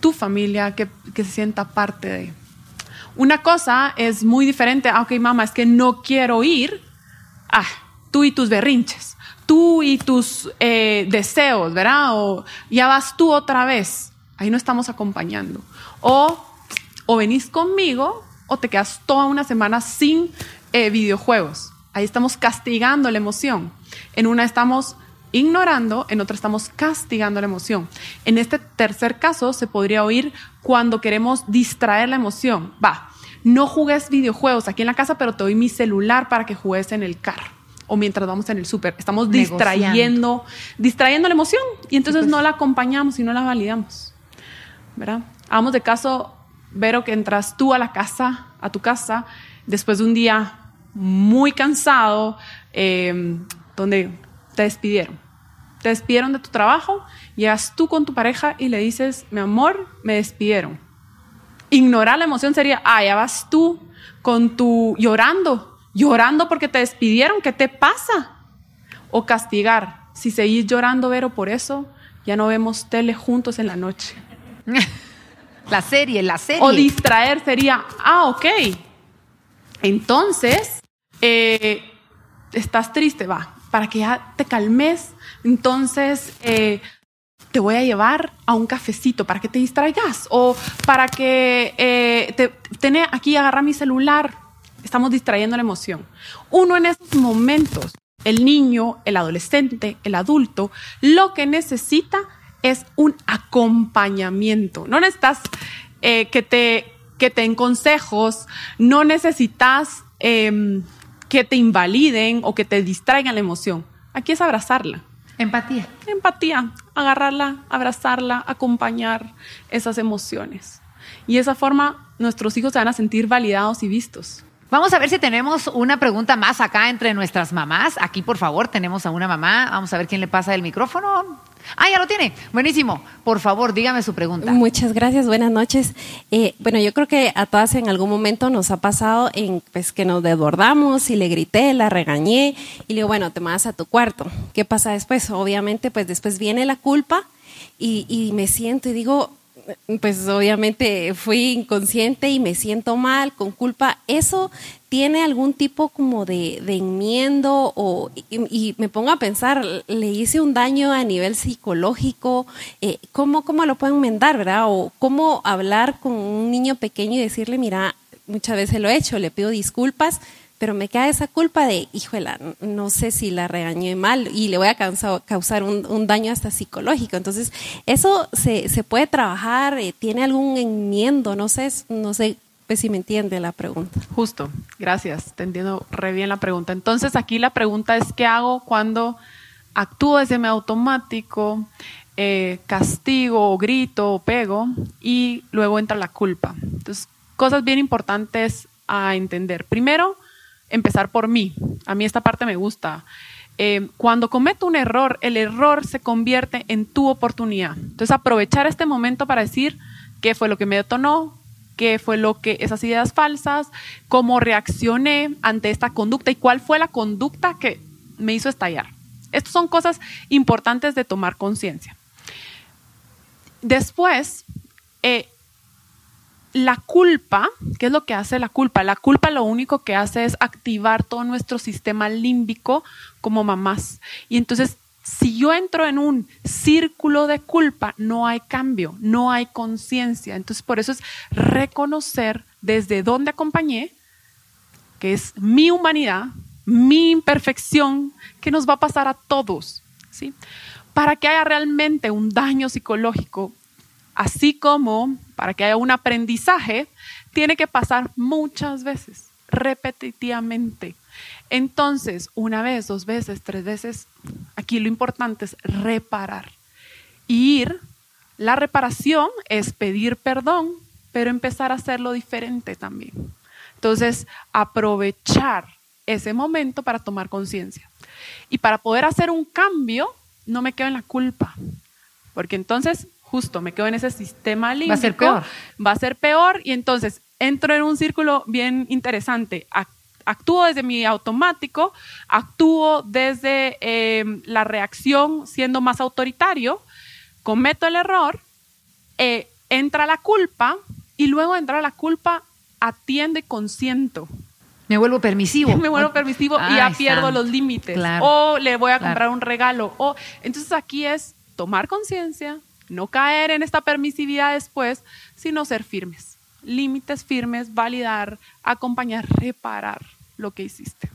tu familia, que, que se sienta parte de. Una cosa es muy diferente, ah, ok mamá, es que no quiero ir, ah, tú y tus berrinches tú y tus eh, deseos, ¿verdad? O ya vas tú otra vez. Ahí no estamos acompañando. O, o venís conmigo o te quedas toda una semana sin eh, videojuegos. Ahí estamos castigando la emoción. En una estamos ignorando, en otra estamos castigando la emoción. En este tercer caso se podría oír cuando queremos distraer la emoción. Va, no jugues videojuegos aquí en la casa, pero te doy mi celular para que juegues en el carro o mientras vamos en el súper. Estamos distrayendo, distrayendo la emoción y entonces Sí, pues. no la acompañamos y no la validamos. ¿Verdad? Hagamos de caso, Vero, que entras tú a la casa, a tu casa, después de un día muy cansado, eh, donde te despidieron. Te despidieron de tu trabajo, llegas tú con tu pareja y le dices, mi amor, me despidieron. Ignorar la emoción sería, ah, ya vas tú con tu llorando, llorando porque te despidieron, ¿qué te pasa? O castigar, si seguís llorando, Vero, por eso, ya no vemos tele juntos en la noche. La serie, la serie. O distraer sería, ah, ok. Entonces, eh, estás triste, va, para que ya te calmes, entonces eh, te voy a llevar a un cafecito para que te distraigas o para que eh, te, tener aquí, agarra mi celular. Estamos distrayendo la emoción. Uno en esos momentos, el niño, el adolescente, el adulto, lo que necesita es un acompañamiento. No necesitas eh, que, te, que te den consejos, no necesitas eh, que te invaliden o que te distraigan la emoción. Aquí es abrazarla. Empatía. Empatía, agarrarla, abrazarla, acompañar esas emociones. Y de esa forma nuestros hijos se van a sentir validados y vistos. Vamos a ver si tenemos una pregunta más acá entre nuestras mamás. Aquí, por favor, tenemos a una mamá. Vamos a ver quién le pasa el micrófono. Ah, ya lo tiene. Buenísimo. Por favor, dígame su pregunta. Muchas gracias. Buenas noches. Eh, bueno, yo creo que a todas en algún momento nos ha pasado en pues, que nos desbordamos y le grité, la regañé y le digo, bueno, te vas a tu cuarto. ¿Qué pasa después? Obviamente, pues después viene la culpa y, y me siento y digo, pues obviamente fui inconsciente y me siento mal, con culpa. ¿Eso tiene algún tipo como de, de enmiendo? O, y, me pongo a pensar, le hice un daño a nivel psicológico, eh, ¿cómo, ¿cómo lo puedo enmendar, verdad? O cómo hablar con un niño pequeño y decirle, mira, muchas veces lo he hecho, le pido disculpas, pero me queda esa culpa de, híjola, no sé si la regañé mal y le voy a causar, un, daño hasta psicológico. Entonces, eso se, puede trabajar, eh, tiene algún enmiendo, no sé, no sé pues, si me entiende la pregunta. Justo, gracias, te entiendo re bien la pregunta. Entonces, aquí la pregunta es, ¿qué hago cuando actúo desde mi automático, eh, castigo o grito o pego y luego entra la culpa? Entonces, cosas bien importantes a entender. Primero, empezar por mí. A mí esta parte me gusta. Eh, cuando cometo un error, el error se convierte en tu oportunidad. Entonces, aprovechar este momento para decir qué fue lo que me detonó, qué fue lo que esas ideas falsas, cómo reaccioné ante esta conducta y cuál fue la conducta que me hizo estallar. Estas son cosas importantes de tomar conciencia. Después, eh, la culpa, ¿qué es lo que hace la culpa? La culpa lo único que hace es activar todo nuestro sistema límbico como mamás. Y entonces, si yo entro en un círculo de culpa, no hay cambio, no hay conciencia. Entonces, por eso es reconocer desde dónde acompañé, que es mi humanidad, mi imperfección, que nos va a pasar a todos. ¿sí? Para que haya realmente un daño psicológico así como para que haya un aprendizaje, tiene que pasar muchas veces, repetitivamente. Entonces, una vez, dos veces, tres veces, aquí lo importante es reparar. ir, la reparación es pedir perdón, pero empezar a hacerlo diferente también. Entonces, aprovechar ese momento para tomar conciencia. Y para poder hacer un cambio, no me quedo en la culpa, porque entonces justo me quedo en ese sistema límbico. Va a ser peor. Va a ser peor y entonces entro en un círculo bien interesante. Actúo desde mi automático, actúo desde em, la reacción siendo más autoritario, cometo el error, eh, entra la culpa y luego entra la culpa, atiende consiento. Me vuelvo permisivo. Me vuelvo permisivo y ya pierdo los límites. o le voy a comprar un regalo. O, entonces aquí es tomar conciencia, no caer en esta permisividad después, sino ser firmes. Límites firmes, validar, acompañar, reparar lo que hiciste.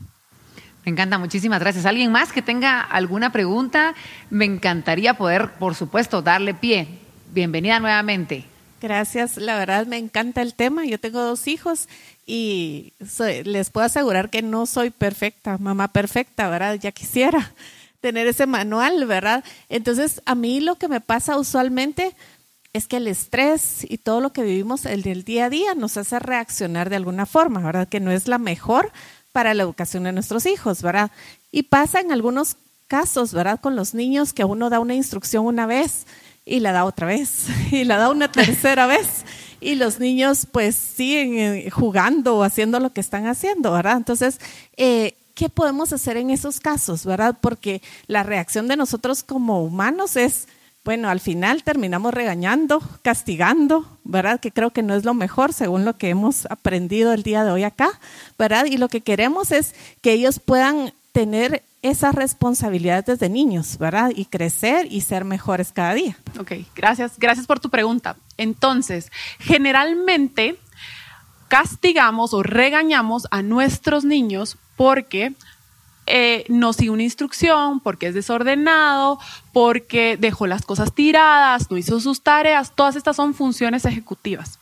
Me encanta, muchísimas gracias. ¿Alguien más que tenga alguna pregunta? Me encantaría poder, por supuesto, darle pie. Bienvenida nuevamente. Gracias, la verdad me encanta el tema. Yo tengo dos hijos y les puedo asegurar que no soy perfecta, mamá perfecta, ¿verdad? Ya quisiera tener ese manual, ¿verdad? Entonces, a mí lo que me pasa usualmente es que el estrés y todo lo que vivimos el del día a día nos hace reaccionar de alguna forma, ¿verdad? Que no es la mejor para la educación de nuestros hijos, ¿verdad? Y pasa en algunos casos, ¿verdad? Con los niños que uno da una instrucción una vez y la da otra vez y la da una tercera vez y los niños pues siguen eh, jugando o haciendo lo que están haciendo, ¿verdad? Entonces, eh, ¿qué podemos hacer en esos casos, verdad? Porque la reacción de nosotros como humanos es, bueno, al final terminamos regañando, castigando, ¿verdad? Que creo que no es lo mejor según lo que hemos aprendido el día de hoy acá, ¿verdad? Y lo que queremos es que ellos puedan tener esas responsabilidades desde niños, ¿verdad? Y crecer y ser mejores cada día. Ok, gracias, gracias por tu pregunta. Entonces, generalmente castigamos o regañamos a nuestros niños porque eh, no sigue una instrucción, porque es desordenado, porque dejó las cosas tiradas, no hizo sus tareas. Todas estas son funciones ejecutivas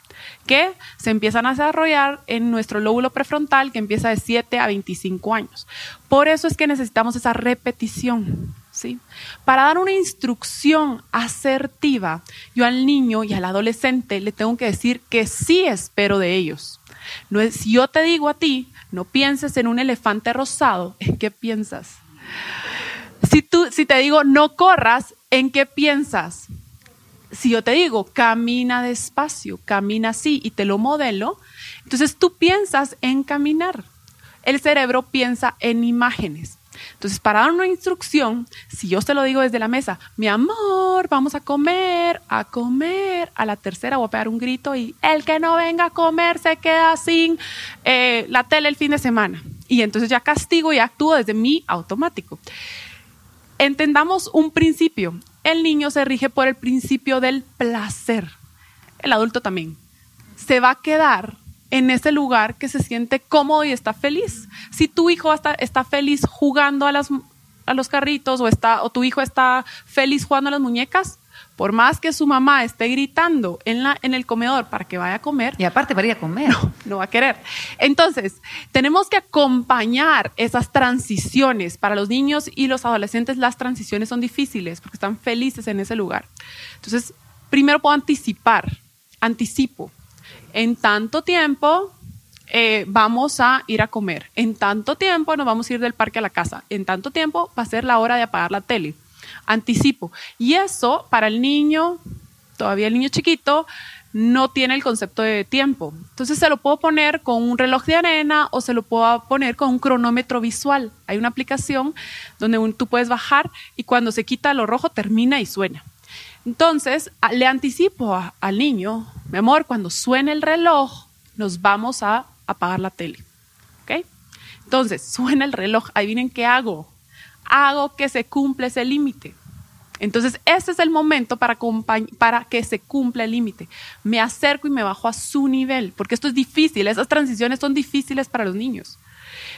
que se empiezan a desarrollar en nuestro lóbulo prefrontal que empieza de 7 a 25 años. Por eso es que necesitamos esa repetición. ¿sí? Para dar una instrucción asertiva, yo al niño y al adolescente le tengo que decir que sí espero de ellos. No es, si yo te digo a ti, no pienses en un elefante rosado, ¿en qué piensas? Si, tú, si te digo no corras, ¿en qué piensas? Si yo te digo camina despacio, camina así y te lo modelo, entonces tú piensas en caminar. El cerebro piensa en imágenes. Entonces, para dar una instrucción, si yo se lo digo desde la mesa, mi amor, vamos a comer, a comer, a la tercera voy a pegar un grito y el que no venga a comer se queda sin eh, la tele el fin de semana. Y entonces ya castigo y actúo desde mi automático. Entendamos un principio. El niño se rige por el principio del placer. El adulto también. Se va a quedar en ese lugar que se siente cómodo y está feliz. Si tu hijo está, está feliz jugando a, las, a los carritos o, está, o tu hijo está feliz jugando a las muñecas, por más que su mamá esté gritando en, la, en el comedor para que vaya a comer. Y aparte para ir a comer. No, no va a querer. Entonces, tenemos que acompañar esas transiciones. Para los niños y los adolescentes las transiciones son difíciles porque están felices en ese lugar. Entonces, primero puedo anticipar, anticipo en tanto tiempo eh, vamos a ir a comer, en tanto tiempo nos vamos a ir del parque a la casa, en tanto tiempo va a ser la hora de apagar la tele. Anticipo. Y eso para el niño, todavía el niño chiquito, no tiene el concepto de tiempo. Entonces se lo puedo poner con un reloj de arena o se lo puedo poner con un cronómetro visual. Hay una aplicación donde tú puedes bajar y cuando se quita lo rojo termina y suena. Entonces, le anticipo al niño, mi amor, cuando suene el reloj, nos vamos a apagar la tele. ¿Ok? Entonces, suena el reloj, adivinen qué hago. Hago que se cumpla ese límite. Entonces, ese es el momento para, para que se cumpla el límite. Me acerco y me bajo a su nivel, porque esto es difícil, esas transiciones son difíciles para los niños.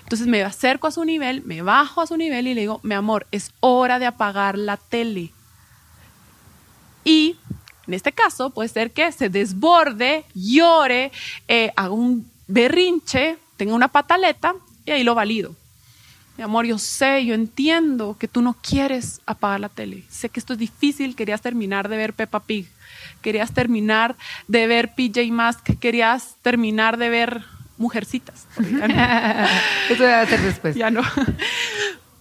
Entonces me acerco a su nivel, me bajo a su nivel y le digo, mi amor, es hora de apagar la tele. Y en este caso puede ser que se desborde, llore, eh, haga un berrinche, tenga una pataleta y ahí lo valido. Mi amor, yo sé, yo entiendo que tú no quieres apagar la tele. Sé que esto es difícil, querías terminar de ver Peppa Pig, querías terminar de ver PJ Mask, querías terminar de ver Mujercitas. Eso debe ser después. Ya no.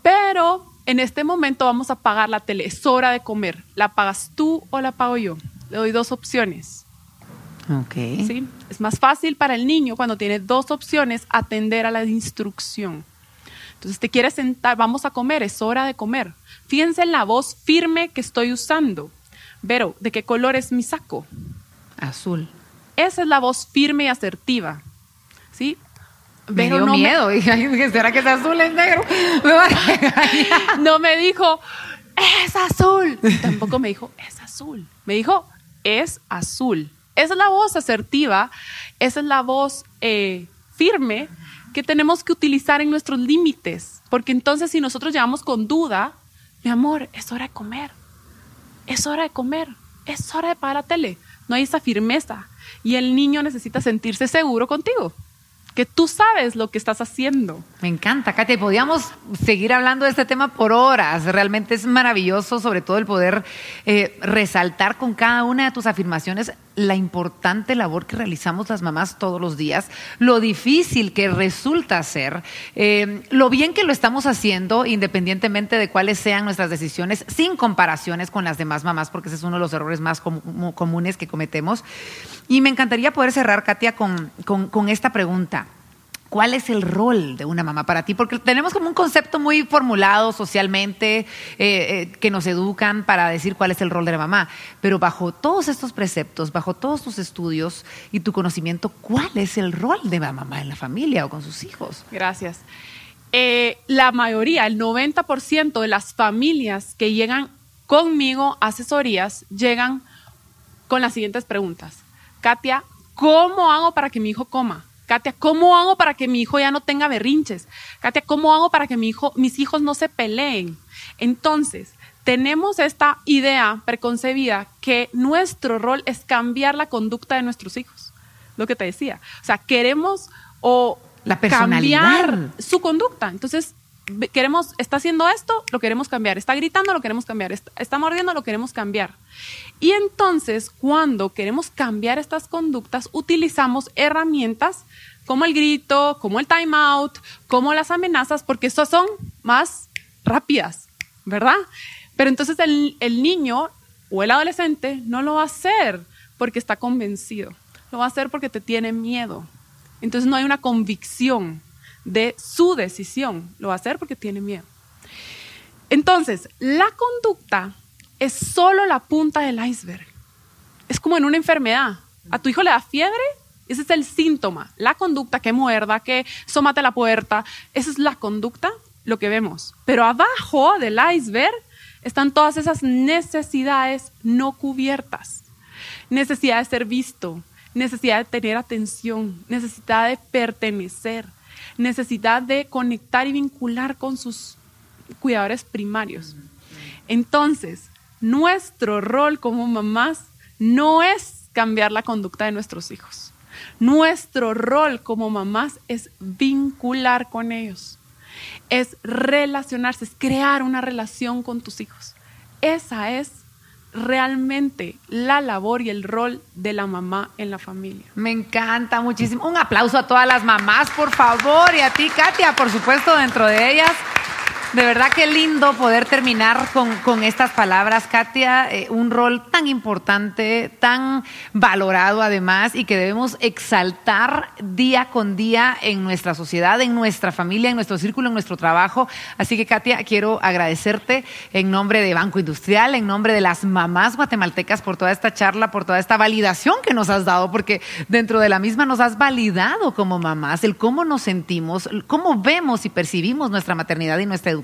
Pero en este momento vamos a apagar la tele, es hora de comer. ¿La pagas tú o la pago yo? Le doy dos opciones. Ok. ¿Sí? Es más fácil para el niño cuando tiene dos opciones atender a la instrucción. Entonces, te quieres sentar, vamos a comer, es hora de comer. Fíjense en la voz firme que estoy usando. Vero, ¿de qué color es mi saco? Azul. Esa es la voz firme y asertiva. ¿Sí? Me dio no miedo. Me... Dije, ¿será que es azul es negro? No me dijo, es azul. Tampoco me dijo, es azul. Me dijo, es azul. Esa es la voz asertiva, esa es la voz eh, firme que tenemos que utilizar en nuestros límites. Porque entonces si nosotros llevamos con duda, mi amor, es hora de comer. Es hora de comer. Es hora de pagar la tele. No hay esa firmeza. Y el niño necesita sentirse seguro contigo que tú sabes lo que estás haciendo. Me encanta, Katia. Podíamos seguir hablando de este tema por horas. Realmente es maravilloso, sobre todo el poder eh, resaltar con cada una de tus afirmaciones la importante labor que realizamos las mamás todos los días, lo difícil que resulta ser, eh, lo bien que lo estamos haciendo, independientemente de cuáles sean nuestras decisiones, sin comparaciones con las demás mamás, porque ese es uno de los errores más comunes que cometemos. Y me encantaría poder cerrar, Katia, con, con esta pregunta. ¿Cuál es el rol de una mamá para ti? Porque tenemos como un concepto muy formulado socialmente eh, eh, que nos educan para decir cuál es el rol de la mamá. Pero bajo todos estos preceptos, bajo todos tus estudios y tu conocimiento, ¿cuál es el rol de la mamá en la familia o con sus hijos? Gracias. Eh, la mayoría, el 90% de las familias que llegan conmigo a asesorías llegan con las siguientes preguntas. Katia, ¿cómo hago para que mi hijo coma? Katia, ¿cómo hago para que mi hijo ya no tenga berrinches? Katia, ¿cómo hago para que mi hijo, mis hijos no se peleen? Entonces, tenemos esta idea preconcebida que nuestro rol es cambiar la conducta de nuestros hijos. Lo que te decía. O sea, queremos o la cambiar su conducta. Entonces, queremos, está haciendo esto, lo queremos cambiar, está gritando, lo queremos cambiar, está, mordiendo, lo queremos cambiar. Y entonces, cuando queremos cambiar estas conductas, utilizamos herramientas como el grito, como el time out, como las amenazas, porque estas son más rápidas, ¿verdad? Pero entonces el, el niño o el adolescente no lo va a hacer porque está convencido, lo va a hacer porque te tiene miedo. Entonces no hay una convicción de su decisión, lo va a hacer porque tiene miedo. Entonces, la conducta es solo la punta del iceberg. Es como en una enfermedad. A tu hijo le da fiebre, ese es el síntoma. La conducta que muerda, que sómate la puerta, esa es la conducta, lo que vemos. Pero abajo del iceberg están todas esas necesidades no cubiertas. Necesidad de ser visto, necesidad de tener atención, necesidad de pertenecer, necesidad de conectar y vincular con sus cuidadores primarios. Entonces, nuestro rol como mamás no es cambiar la conducta de nuestros hijos. Nuestro rol como mamás es vincular con ellos, es relacionarse, es crear una relación con tus hijos. Esa es realmente la labor y el rol de la mamá en la familia. Me encanta muchísimo. Un aplauso a todas las mamás, por favor, y a ti, Katia, por supuesto, dentro de ellas. De verdad que lindo poder terminar con, con estas palabras, Katia, eh, un rol tan importante, tan valorado además y que debemos exaltar día con día en nuestra sociedad, en nuestra familia, en nuestro círculo, en nuestro trabajo. Así que, Katia, quiero agradecerte en nombre de Banco Industrial, en nombre de las mamás guatemaltecas por toda esta charla, por toda esta validación que nos has dado, porque dentro de la misma nos has validado como mamás el cómo nos sentimos, cómo vemos y percibimos nuestra maternidad y nuestra educación.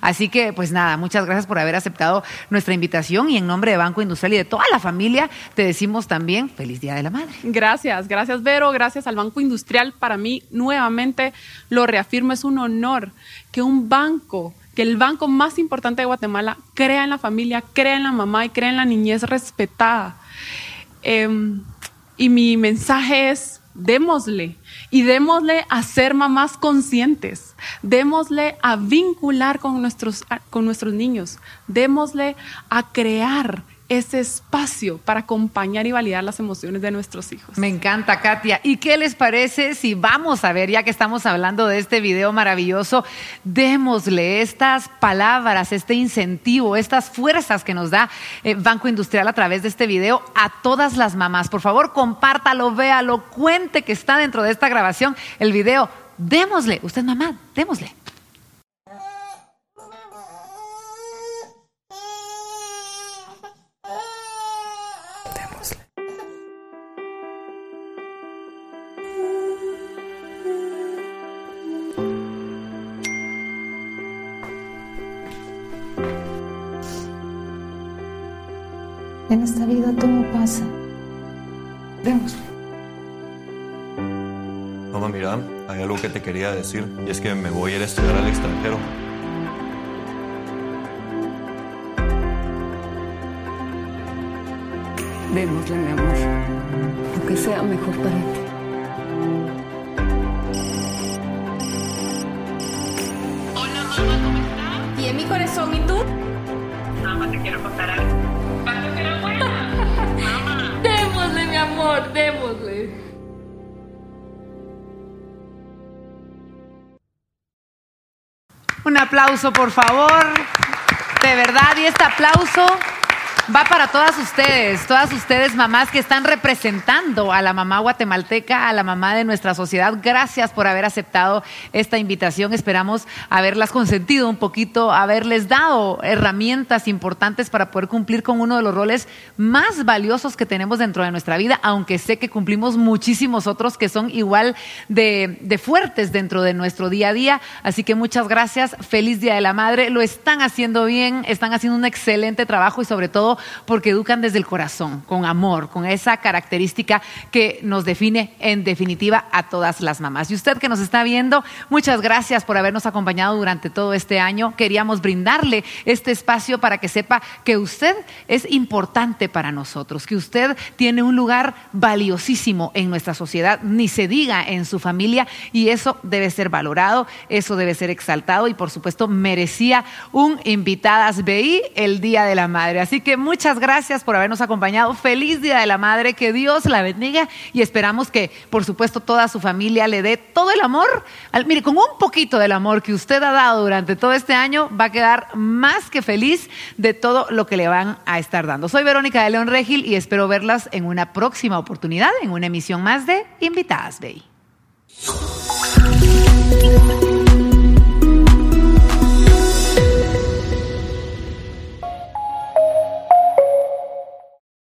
Así que, pues nada, muchas gracias por haber aceptado nuestra invitación y en nombre de Banco Industrial y de toda la familia te decimos también feliz Día de la Madre. Gracias, gracias Vero, gracias al Banco Industrial. Para mí, nuevamente, lo reafirmo, es un honor que un banco, que el banco más importante de Guatemala crea en la familia, crea en la mamá y crea en la niñez respetada. Em, y mi mensaje es, démosle y démosle a ser mamás conscientes, démosle a vincular con nuestros, con nuestros niños, démosle a crear ese espacio para acompañar y validar las emociones de nuestros hijos. Me encanta, Katia. ¿Y qué les parece si vamos a ver, ya que estamos hablando de este video maravilloso, démosle estas palabras, este incentivo, estas fuerzas que nos da eh, Banco Industrial a través de este video a todas las mamás? Por favor, compártalo, véalo, cuente que está dentro de esta grabación el video. Démosle, usted mamá, démosle. En esta vida todo pasa. Démosle. Mamá, mira, hay algo que te quería decir y es que me voy a ir a estudiar al extranjero. Démosle, mi amor. Lo que sea mejor para ti. Hola mamá, ¿cómo estás? ¿Y en mi corazón y tú? Mamá, te quiero contar algo. Un aplauso, por favor. De verdad, y este aplauso va para todas ustedes, todas ustedes mamás que están representando a la mamá guatemalteca, a la mamá de nuestra sociedad. Gracias por haber aceptado esta invitación. Esperamos haberlas consentido un poquito, haberles dado herramientas importantes para poder cumplir con uno de los roles más valiosos que tenemos dentro de nuestra vida, aunque sé que cumplimos muchísimos otros que son igual de, de fuertes dentro de nuestro día a día. Así que muchas gracias. Feliz Día de la Madre. Lo están haciendo bien, están haciendo un excelente trabajo y sobre todo porque educan desde el corazón, con amor, con esa característica que nos define en definitiva a todas las mamás. Y usted que nos está viendo, muchas gracias por habernos acompañado durante todo este año. Queríamos brindarle este espacio para que sepa que usted es importante para nosotros, que usted tiene un lugar valiosísimo en nuestra sociedad, ni se diga en su familia, y eso debe ser valorado, eso debe ser exaltado y por supuesto merecía un invitadas BI el Día de la Madre. Así que muchas gracias por habernos acompañado. Feliz Día de la Madre, que Dios la bendiga y esperamos que por supuesto toda su familia le dé todo el amor. Mire, con un poquito del amor que usted ha dado durante todo este año, va a quedar más que feliz de todo lo que le van a estar dando. Soy Verónica de León Regil y espero verlas en una próxima oportunidad, en una emisión más de Invitadas Bay.